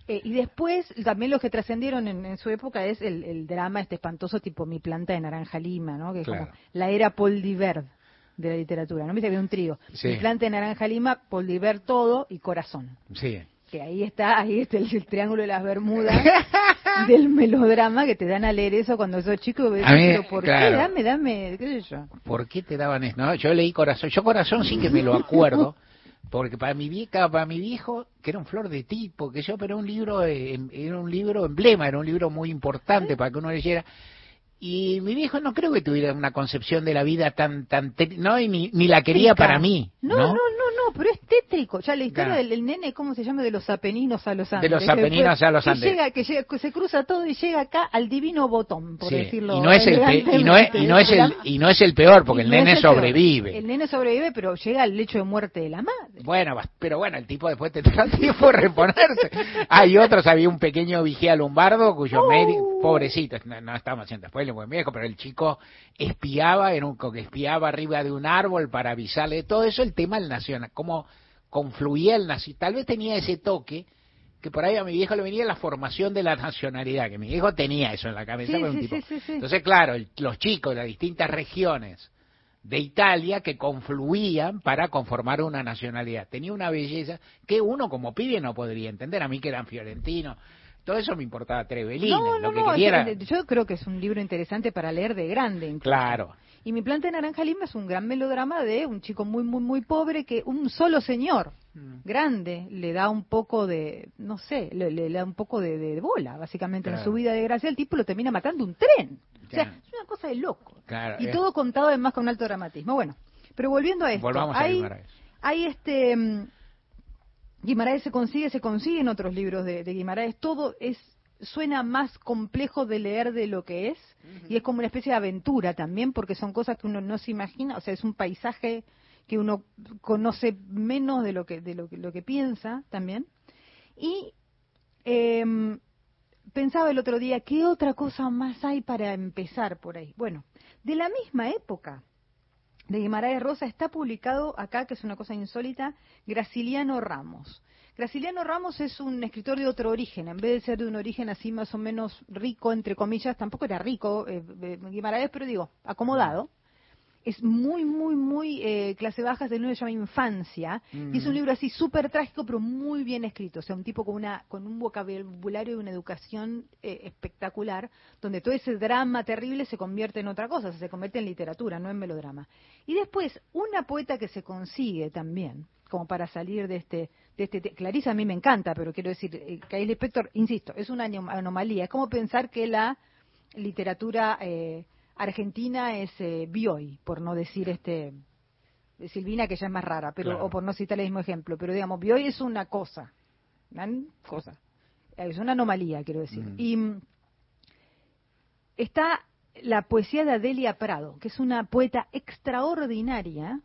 eh, y después, también los que trascendieron en, en su época es el, el drama este espantoso tipo Mi planta de naranja lima, ¿no? Que es como la era Paul Divert de la literatura, ¿no? Viste había un trío. Sí. Mi planta de naranja lima, Paul Divert todo y corazón. Sí. Que ahí está, ahí está el, el triángulo de las Bermudas del melodrama que te dan a leer eso cuando sos chico ves, A mí, pero ¿por claro. qué? Dame, dame, qué sé yo. ¿Por qué te daban eso? No, yo leí Corazón. Yo Corazón sí que me lo acuerdo, porque para mi vieja, para mi viejo, que era un flor de tipo, que yo, pero un libro, eh, era un libro emblema, era un libro muy importante para que uno leyera. Y mi viejo no creo que tuviera una concepción de la vida tan, tan, no, y ni, ni la quería para mí, no, no, pero es tétrico. Ya la historia Claro. del el nene, ¿cómo se llama? De los Apeninos a los Andes. los Apeninos a los que Andes. Llega, que llega, que se cruza todo y llega acá al divino botón, por Sí, decirlo y no es el pe- y no es, y no es el y no es el peor porque el no nene el peor. sobrevive El nene sobrevive, pero llega al lecho de muerte de la madre. bueno pero bueno el tipo después te trata tiempo de reponerse hay otros había un pequeño vigía lombardo cuyo médico pobrecito no, no estamos haciendo spoiler muy viejo pero el chico espiaba era un que espiaba arriba de un árbol para avisarle de todo eso el tema del nacional cómo confluía el nacional tal vez tenía ese toque que por ahí a mi viejo le venía la formación de la nacionalidad, que mi viejo tenía eso en la cabeza. Sí, un tipo- sí. Entonces, claro, el- los chicos de las distintas regiones de Italia que confluían para conformar una nacionalidad. Tenía una belleza que uno como pibe no podría entender. A mí que eran fiorentinos, todo eso me importaba tres velines. no, no, lo que no, quería yo creo que es un libro interesante para leer de grande. incluso. Claro. Y Mi planta de naranja lima es un gran melodrama de un chico muy, muy, muy pobre que un solo señor Mm. grande le da un poco de, no sé, le, le da un poco de, de bola, básicamente, en su vida de gracia. El tipo lo termina matando un tren. O sea, es una cosa de loco. Claro, Y es- todo contado además con alto dramatismo. Bueno, pero volviendo a esto, Volvamos a hay, Guimarães. hay este... mm, Guimaraes se consigue, se consigue en otros libros de, de Guimaraes. Todo es suena más complejo de leer de lo que es y es como una especie de aventura también porque son cosas que uno no se imagina. O sea, es un paisaje que uno conoce menos de lo que de lo que, lo que piensa también. Y em, pensaba el otro día, ¿qué otra cosa más hay para empezar por ahí? Bueno, de la misma época de Guimaraes Rosa está publicado acá, que es una cosa insólita, Graciliano Ramos. Graciliano Ramos es un escritor de otro origen, en vez de ser de un origen así más o menos rico, entre comillas, tampoco era rico eh, eh, Guimaraes, pero digo, acomodado. Es muy, muy, muy eh, clase baja, es el libro que se llama Infancia, y es un Ujú. libro así súper trágico, pero muy bien escrito, o sea, un tipo con, una, con un vocabulario y una educación eh, espectacular, donde todo ese drama terrible se convierte en otra cosa, o sea, se convierte en literatura, no en melodrama. Y después, una poeta que se consigue también, como para salir de este, de este, te- Clarisa a mí me encanta, pero quiero decir, eh, Kyle Spector, insisto, es una anom- anomalía, es como pensar que la literatura eh, argentina es eh, Bioy, por no decir este Silvina que ya es más rara, pero Claro. o por no citar el mismo ejemplo, pero digamos Bioy es una cosa, una cosa, es una anomalía quiero decir. Y mm, está la poesía de Adelia Prado, que es una poeta extraordinaria,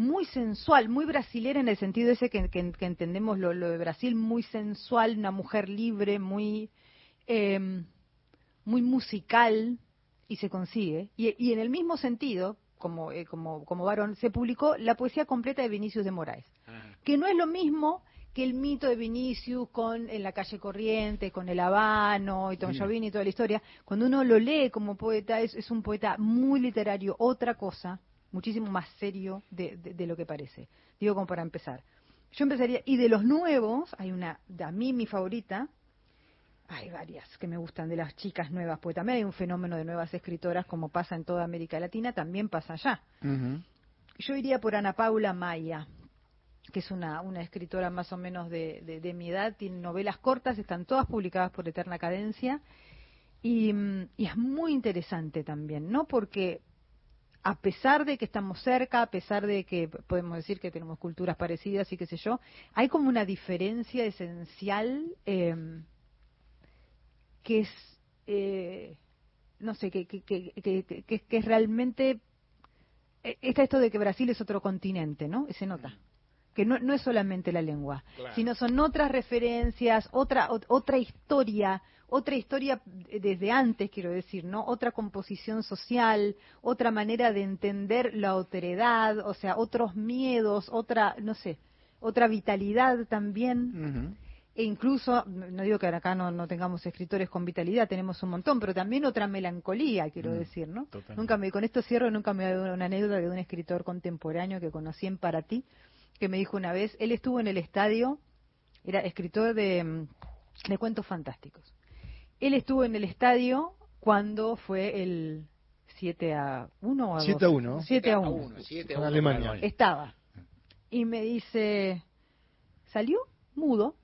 muy sensual, muy brasilera en el sentido ese que, que- que entendemos lo, lo de Brasil, muy sensual, una mujer libre, muy eh, muy musical y se consigue. Y, y en el mismo sentido, como, eh, como, como varón, se publicó la poesía completa de Vinicius de Moraes, que no es lo mismo que el mito de Vinicius con En la calle Corriente, con El Habano y Tom. Jobim y toda la historia. Cuando uno lo lee como poeta, es, es un poeta muy literario, otra cosa, muchísimo más serio de, de- de lo que parece. Digo como para empezar. Yo empezaría, y de los nuevos, hay una, de a mí mi favorita, hay varias que me gustan de las chicas nuevas, pues también hay un fenómeno de nuevas escritoras como pasa en toda América Latina, también pasa allá. Yo iría por Ana Paula Maya, que es una, una escritora más o menos de, de- de mi edad, tiene novelas cortas, están todas publicadas por Eterna Cadencia, y, mm, y es muy interesante también, ¿no? Porque a pesar de que estamos cerca, a pesar de que podemos decir que tenemos culturas parecidas y qué sé yo, hay como una diferencia esencial eh, que es, eh, no sé, que, que, es realmente... eh, Está esto de que Brasil es otro continente, ¿no? Se nota. Que no, no es solamente la lengua, Claro. sino son otras referencias, otra, ot- otra historia, otra historia desde antes, quiero decir, ¿no? Otra composición social, otra manera de entender la otredad, o sea, otros miedos, otra, no sé, otra vitalidad también. E incluso, no digo que acá no, no tengamos escritores con vitalidad, tenemos un montón, pero también otra melancolía, quiero Mm, decir, ¿no? totalmente. Nunca me, con esto cierro, nunca me doy una anécdota de un escritor contemporáneo que conocí en Para ti, que me dijo una vez, él estuvo en el estadio, era escritor de, mm, de cuentos fantásticos. Él estuvo en el estadio cuando fue el 7 a 1 o a 2? 7 a 1. 7 a 1. siete a Con uno Alemania. Estaba. Y me dice, salió mudo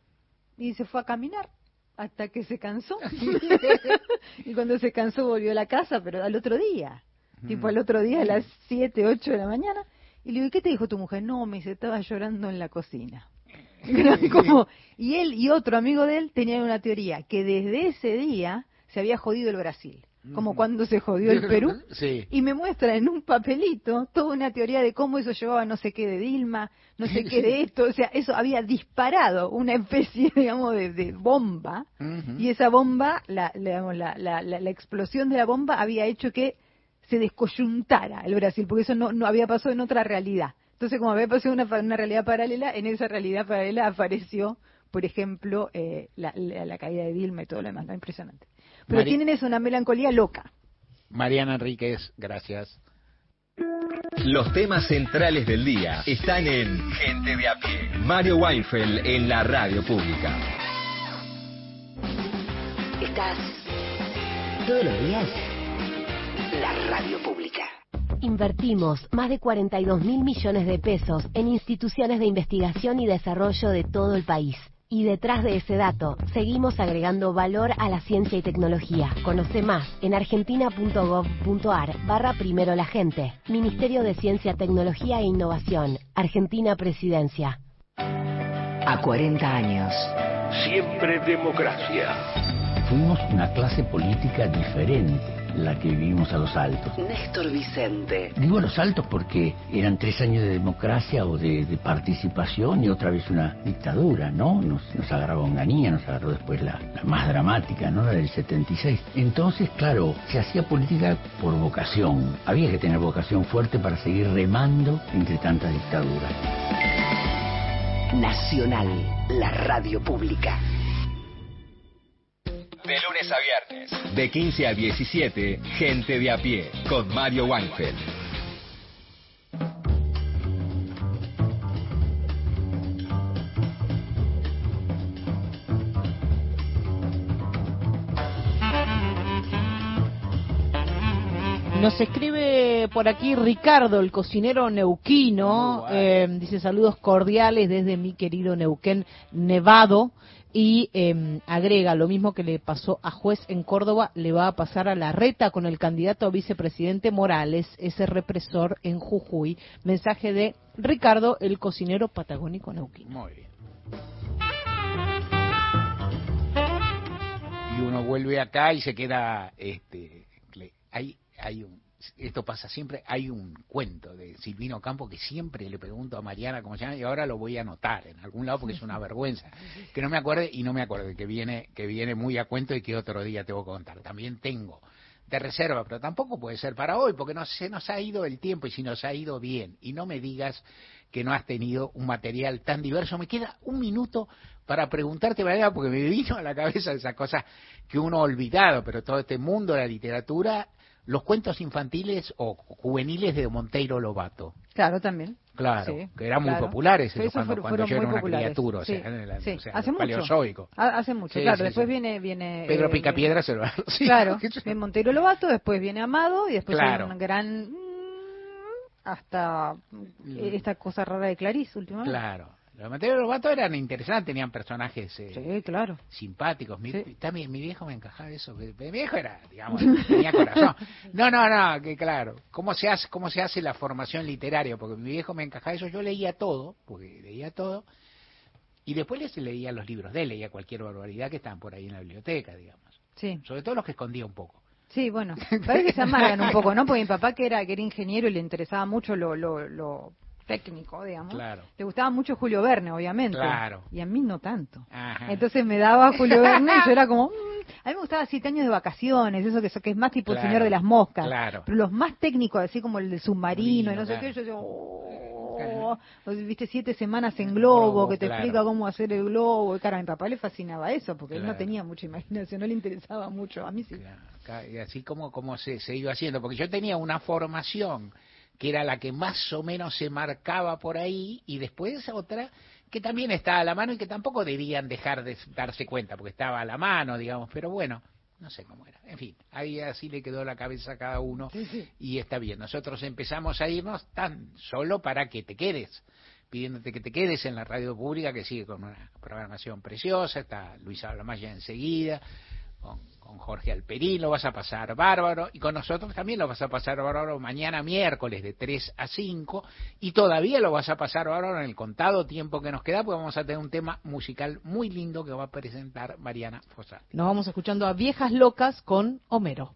y se fue a caminar hasta que se cansó. y cuando se cansó volvió a la casa, pero al otro día. Tipo al otro día a las 7, 8 de la mañana. Y le digo, ¿y qué te dijo tu mujer? No, me dice, estaba llorando en la cocina. Como- y él y otro amigo de él tenían una teoría, que desde ese día se había jodido el Brasil. Como cuando se jodió el Perú. Sí. Y me muestra en un papelito toda una teoría de cómo eso llevaba no sé qué de Dilma, no sé qué de esto. O sea, eso había disparado una especie, digamos, de, de bomba. Y esa bomba, la, la- digamos, la, la, la- la explosión de la bomba había hecho que se descoyuntara el Brasil, porque eso no, no había pasado en otra realidad. Entonces, como había pasado una, una realidad paralela, en esa realidad paralela apareció, por ejemplo, eh, la, la- la caída de Dilma y todo lo demás. ¿no? Impresionante. Pero Mari- tienen eso, una melancolía loca. Mariana Enríquez, gracias. Los temas centrales del día están en Gente de a pie. Mario Weinfeld en la radio pública. Estás todos los días la radio pública. Invertimos más de 42 mil millones de pesos en instituciones de investigación y desarrollo de todo el país. Y detrás de ese dato, seguimos agregando valor a la ciencia y tecnología. Conoce más en argentina.gov.ar barra primero la gente. Ministerio de Ciencia, Tecnología e Innovación. Argentina Presidencia. A 40 años. Siempre democracia. Fuimos una clase política diferente, la que vivimos a los altos. Néstor Vicente. Digo a los altos porque eran tres años de democracia o de, de participación y otra vez una dictadura, ¿no? Nos, nos agarraba Onganía, nos agarró después la, la más dramática, ¿no? La del 76. Entonces, claro, se hacía política por vocación. Había que tener vocación fuerte para seguir remando entre tantas dictaduras. Nacional, la radio pública. De lunes a viernes, de 15 a 17, Gente de a pie, con Mario Weinfeld. Nos escribe por aquí Ricardo, el cocinero neuquino. eh, dice saludos cordiales desde mi querido Neuquén Nevado. Y eh, agrega lo mismo que le pasó a juez en Córdoba, le va a pasar a la reta con el candidato a vicepresidente Morales, ese represor en Jujuy. Mensaje de Ricardo, el cocinero patagónico neuquino. Muy bien. Y uno vuelve acá y se queda, este, hay, hay un, esto pasa siempre, hay un cuento de Silvino Campo que siempre le pregunto a Mariana cómo se llama y ahora lo voy a anotar en algún lado porque es una vergüenza que no me acuerde y no me acuerde que viene, que viene muy a cuento y que otro día tengo que contar. También tengo de reserva, pero tampoco puede ser para hoy porque no se nos ha ido el tiempo y si nos ha ido bien y no me digas que no has tenido un material tan diverso. Me queda un minuto para preguntarte, Mariana, porque me vino a la cabeza esa cosa que uno ha olvidado, pero todo este mundo de la literatura, los cuentos infantiles o juveniles de Monteiro Lobato. Claro, también. Sí, Claro, que eran muy claro. populares Sí, eso cuando, fueron- cuando fueron yo era muy una populares. criatura, o sea, Sí, en el, sí. o sea, hace mucho. Hace mucho, Sí, claro. sí, después sí. viene viene Pedro eh, Picapiedra se lo sí, Claro, viene Monteiro Lobato, después viene Amado y después hay Claro. un gran mm, hasta mm, esta cosa rara de Clarice últimamente. Claro. Los Monteiro Lobato eran interesantes, tenían personajes eh, claro. simpáticos. Mi, también mi viejo me encajaba eso. Mi viejo era, digamos, tenía corazón. No, no, no, que claro. ¿Cómo se hace, cómo se hace la formación literaria? Porque mi viejo me encajaba eso. Yo leía todo, porque leía todo. Y después les leía los libros de él, leía cualquier barbaridad que estaban por ahí en la biblioteca, digamos. Sí. Sobre todo los que escondía un poco. Sí, bueno, parece que se amargan un poco, ¿no? Porque mi papá que era que era ingeniero y le interesaba mucho lo, lo, lo técnico, digamos. Claro. Le gustaba mucho Julio Verne, obviamente. Claro. Y a mí no tanto. Ajá. Entonces me daba Julio Verne y yo era como, "Mm". a mí me gustaba siete años de vacaciones, eso que, que es más tipo el Claro, señor de las moscas. claro. Pero los más técnicos, así como el del submarino y no sé Claro. qué, yo digo, "Oh". viste siete semanas en globo, Globo, que te claro. explica cómo hacer el globo. Y claro, a mi papá le fascinaba eso, porque él no Claro. tenía mucha imaginación, no le interesaba mucho. A mí sí. Ca- y así como, como se, se iba haciendo, porque yo tenía una formación que era la que más o menos se marcaba por ahí, y después otra que también está a la mano y que tampoco debían dejar de darse cuenta, porque estaba a la mano, digamos, pero bueno, no sé cómo era. En fin, ahí así le quedó la cabeza a cada uno y está bien. Nosotros empezamos a irnos tan solo para que te quedes, pidiéndote que te quedes en la radio pública que sigue con una programación preciosa, está Luis Ablamaya enseguida, con, Jorge Alperín lo vas a pasar bárbaro y con nosotros también lo vas a pasar bárbaro mañana miércoles de 3 a 5 y todavía lo vas a pasar bárbaro en el contado tiempo que nos queda porque vamos a tener un tema musical muy lindo que va a presentar Mariana Fosa. Nos vamos escuchando a Viejas Locas con Homero.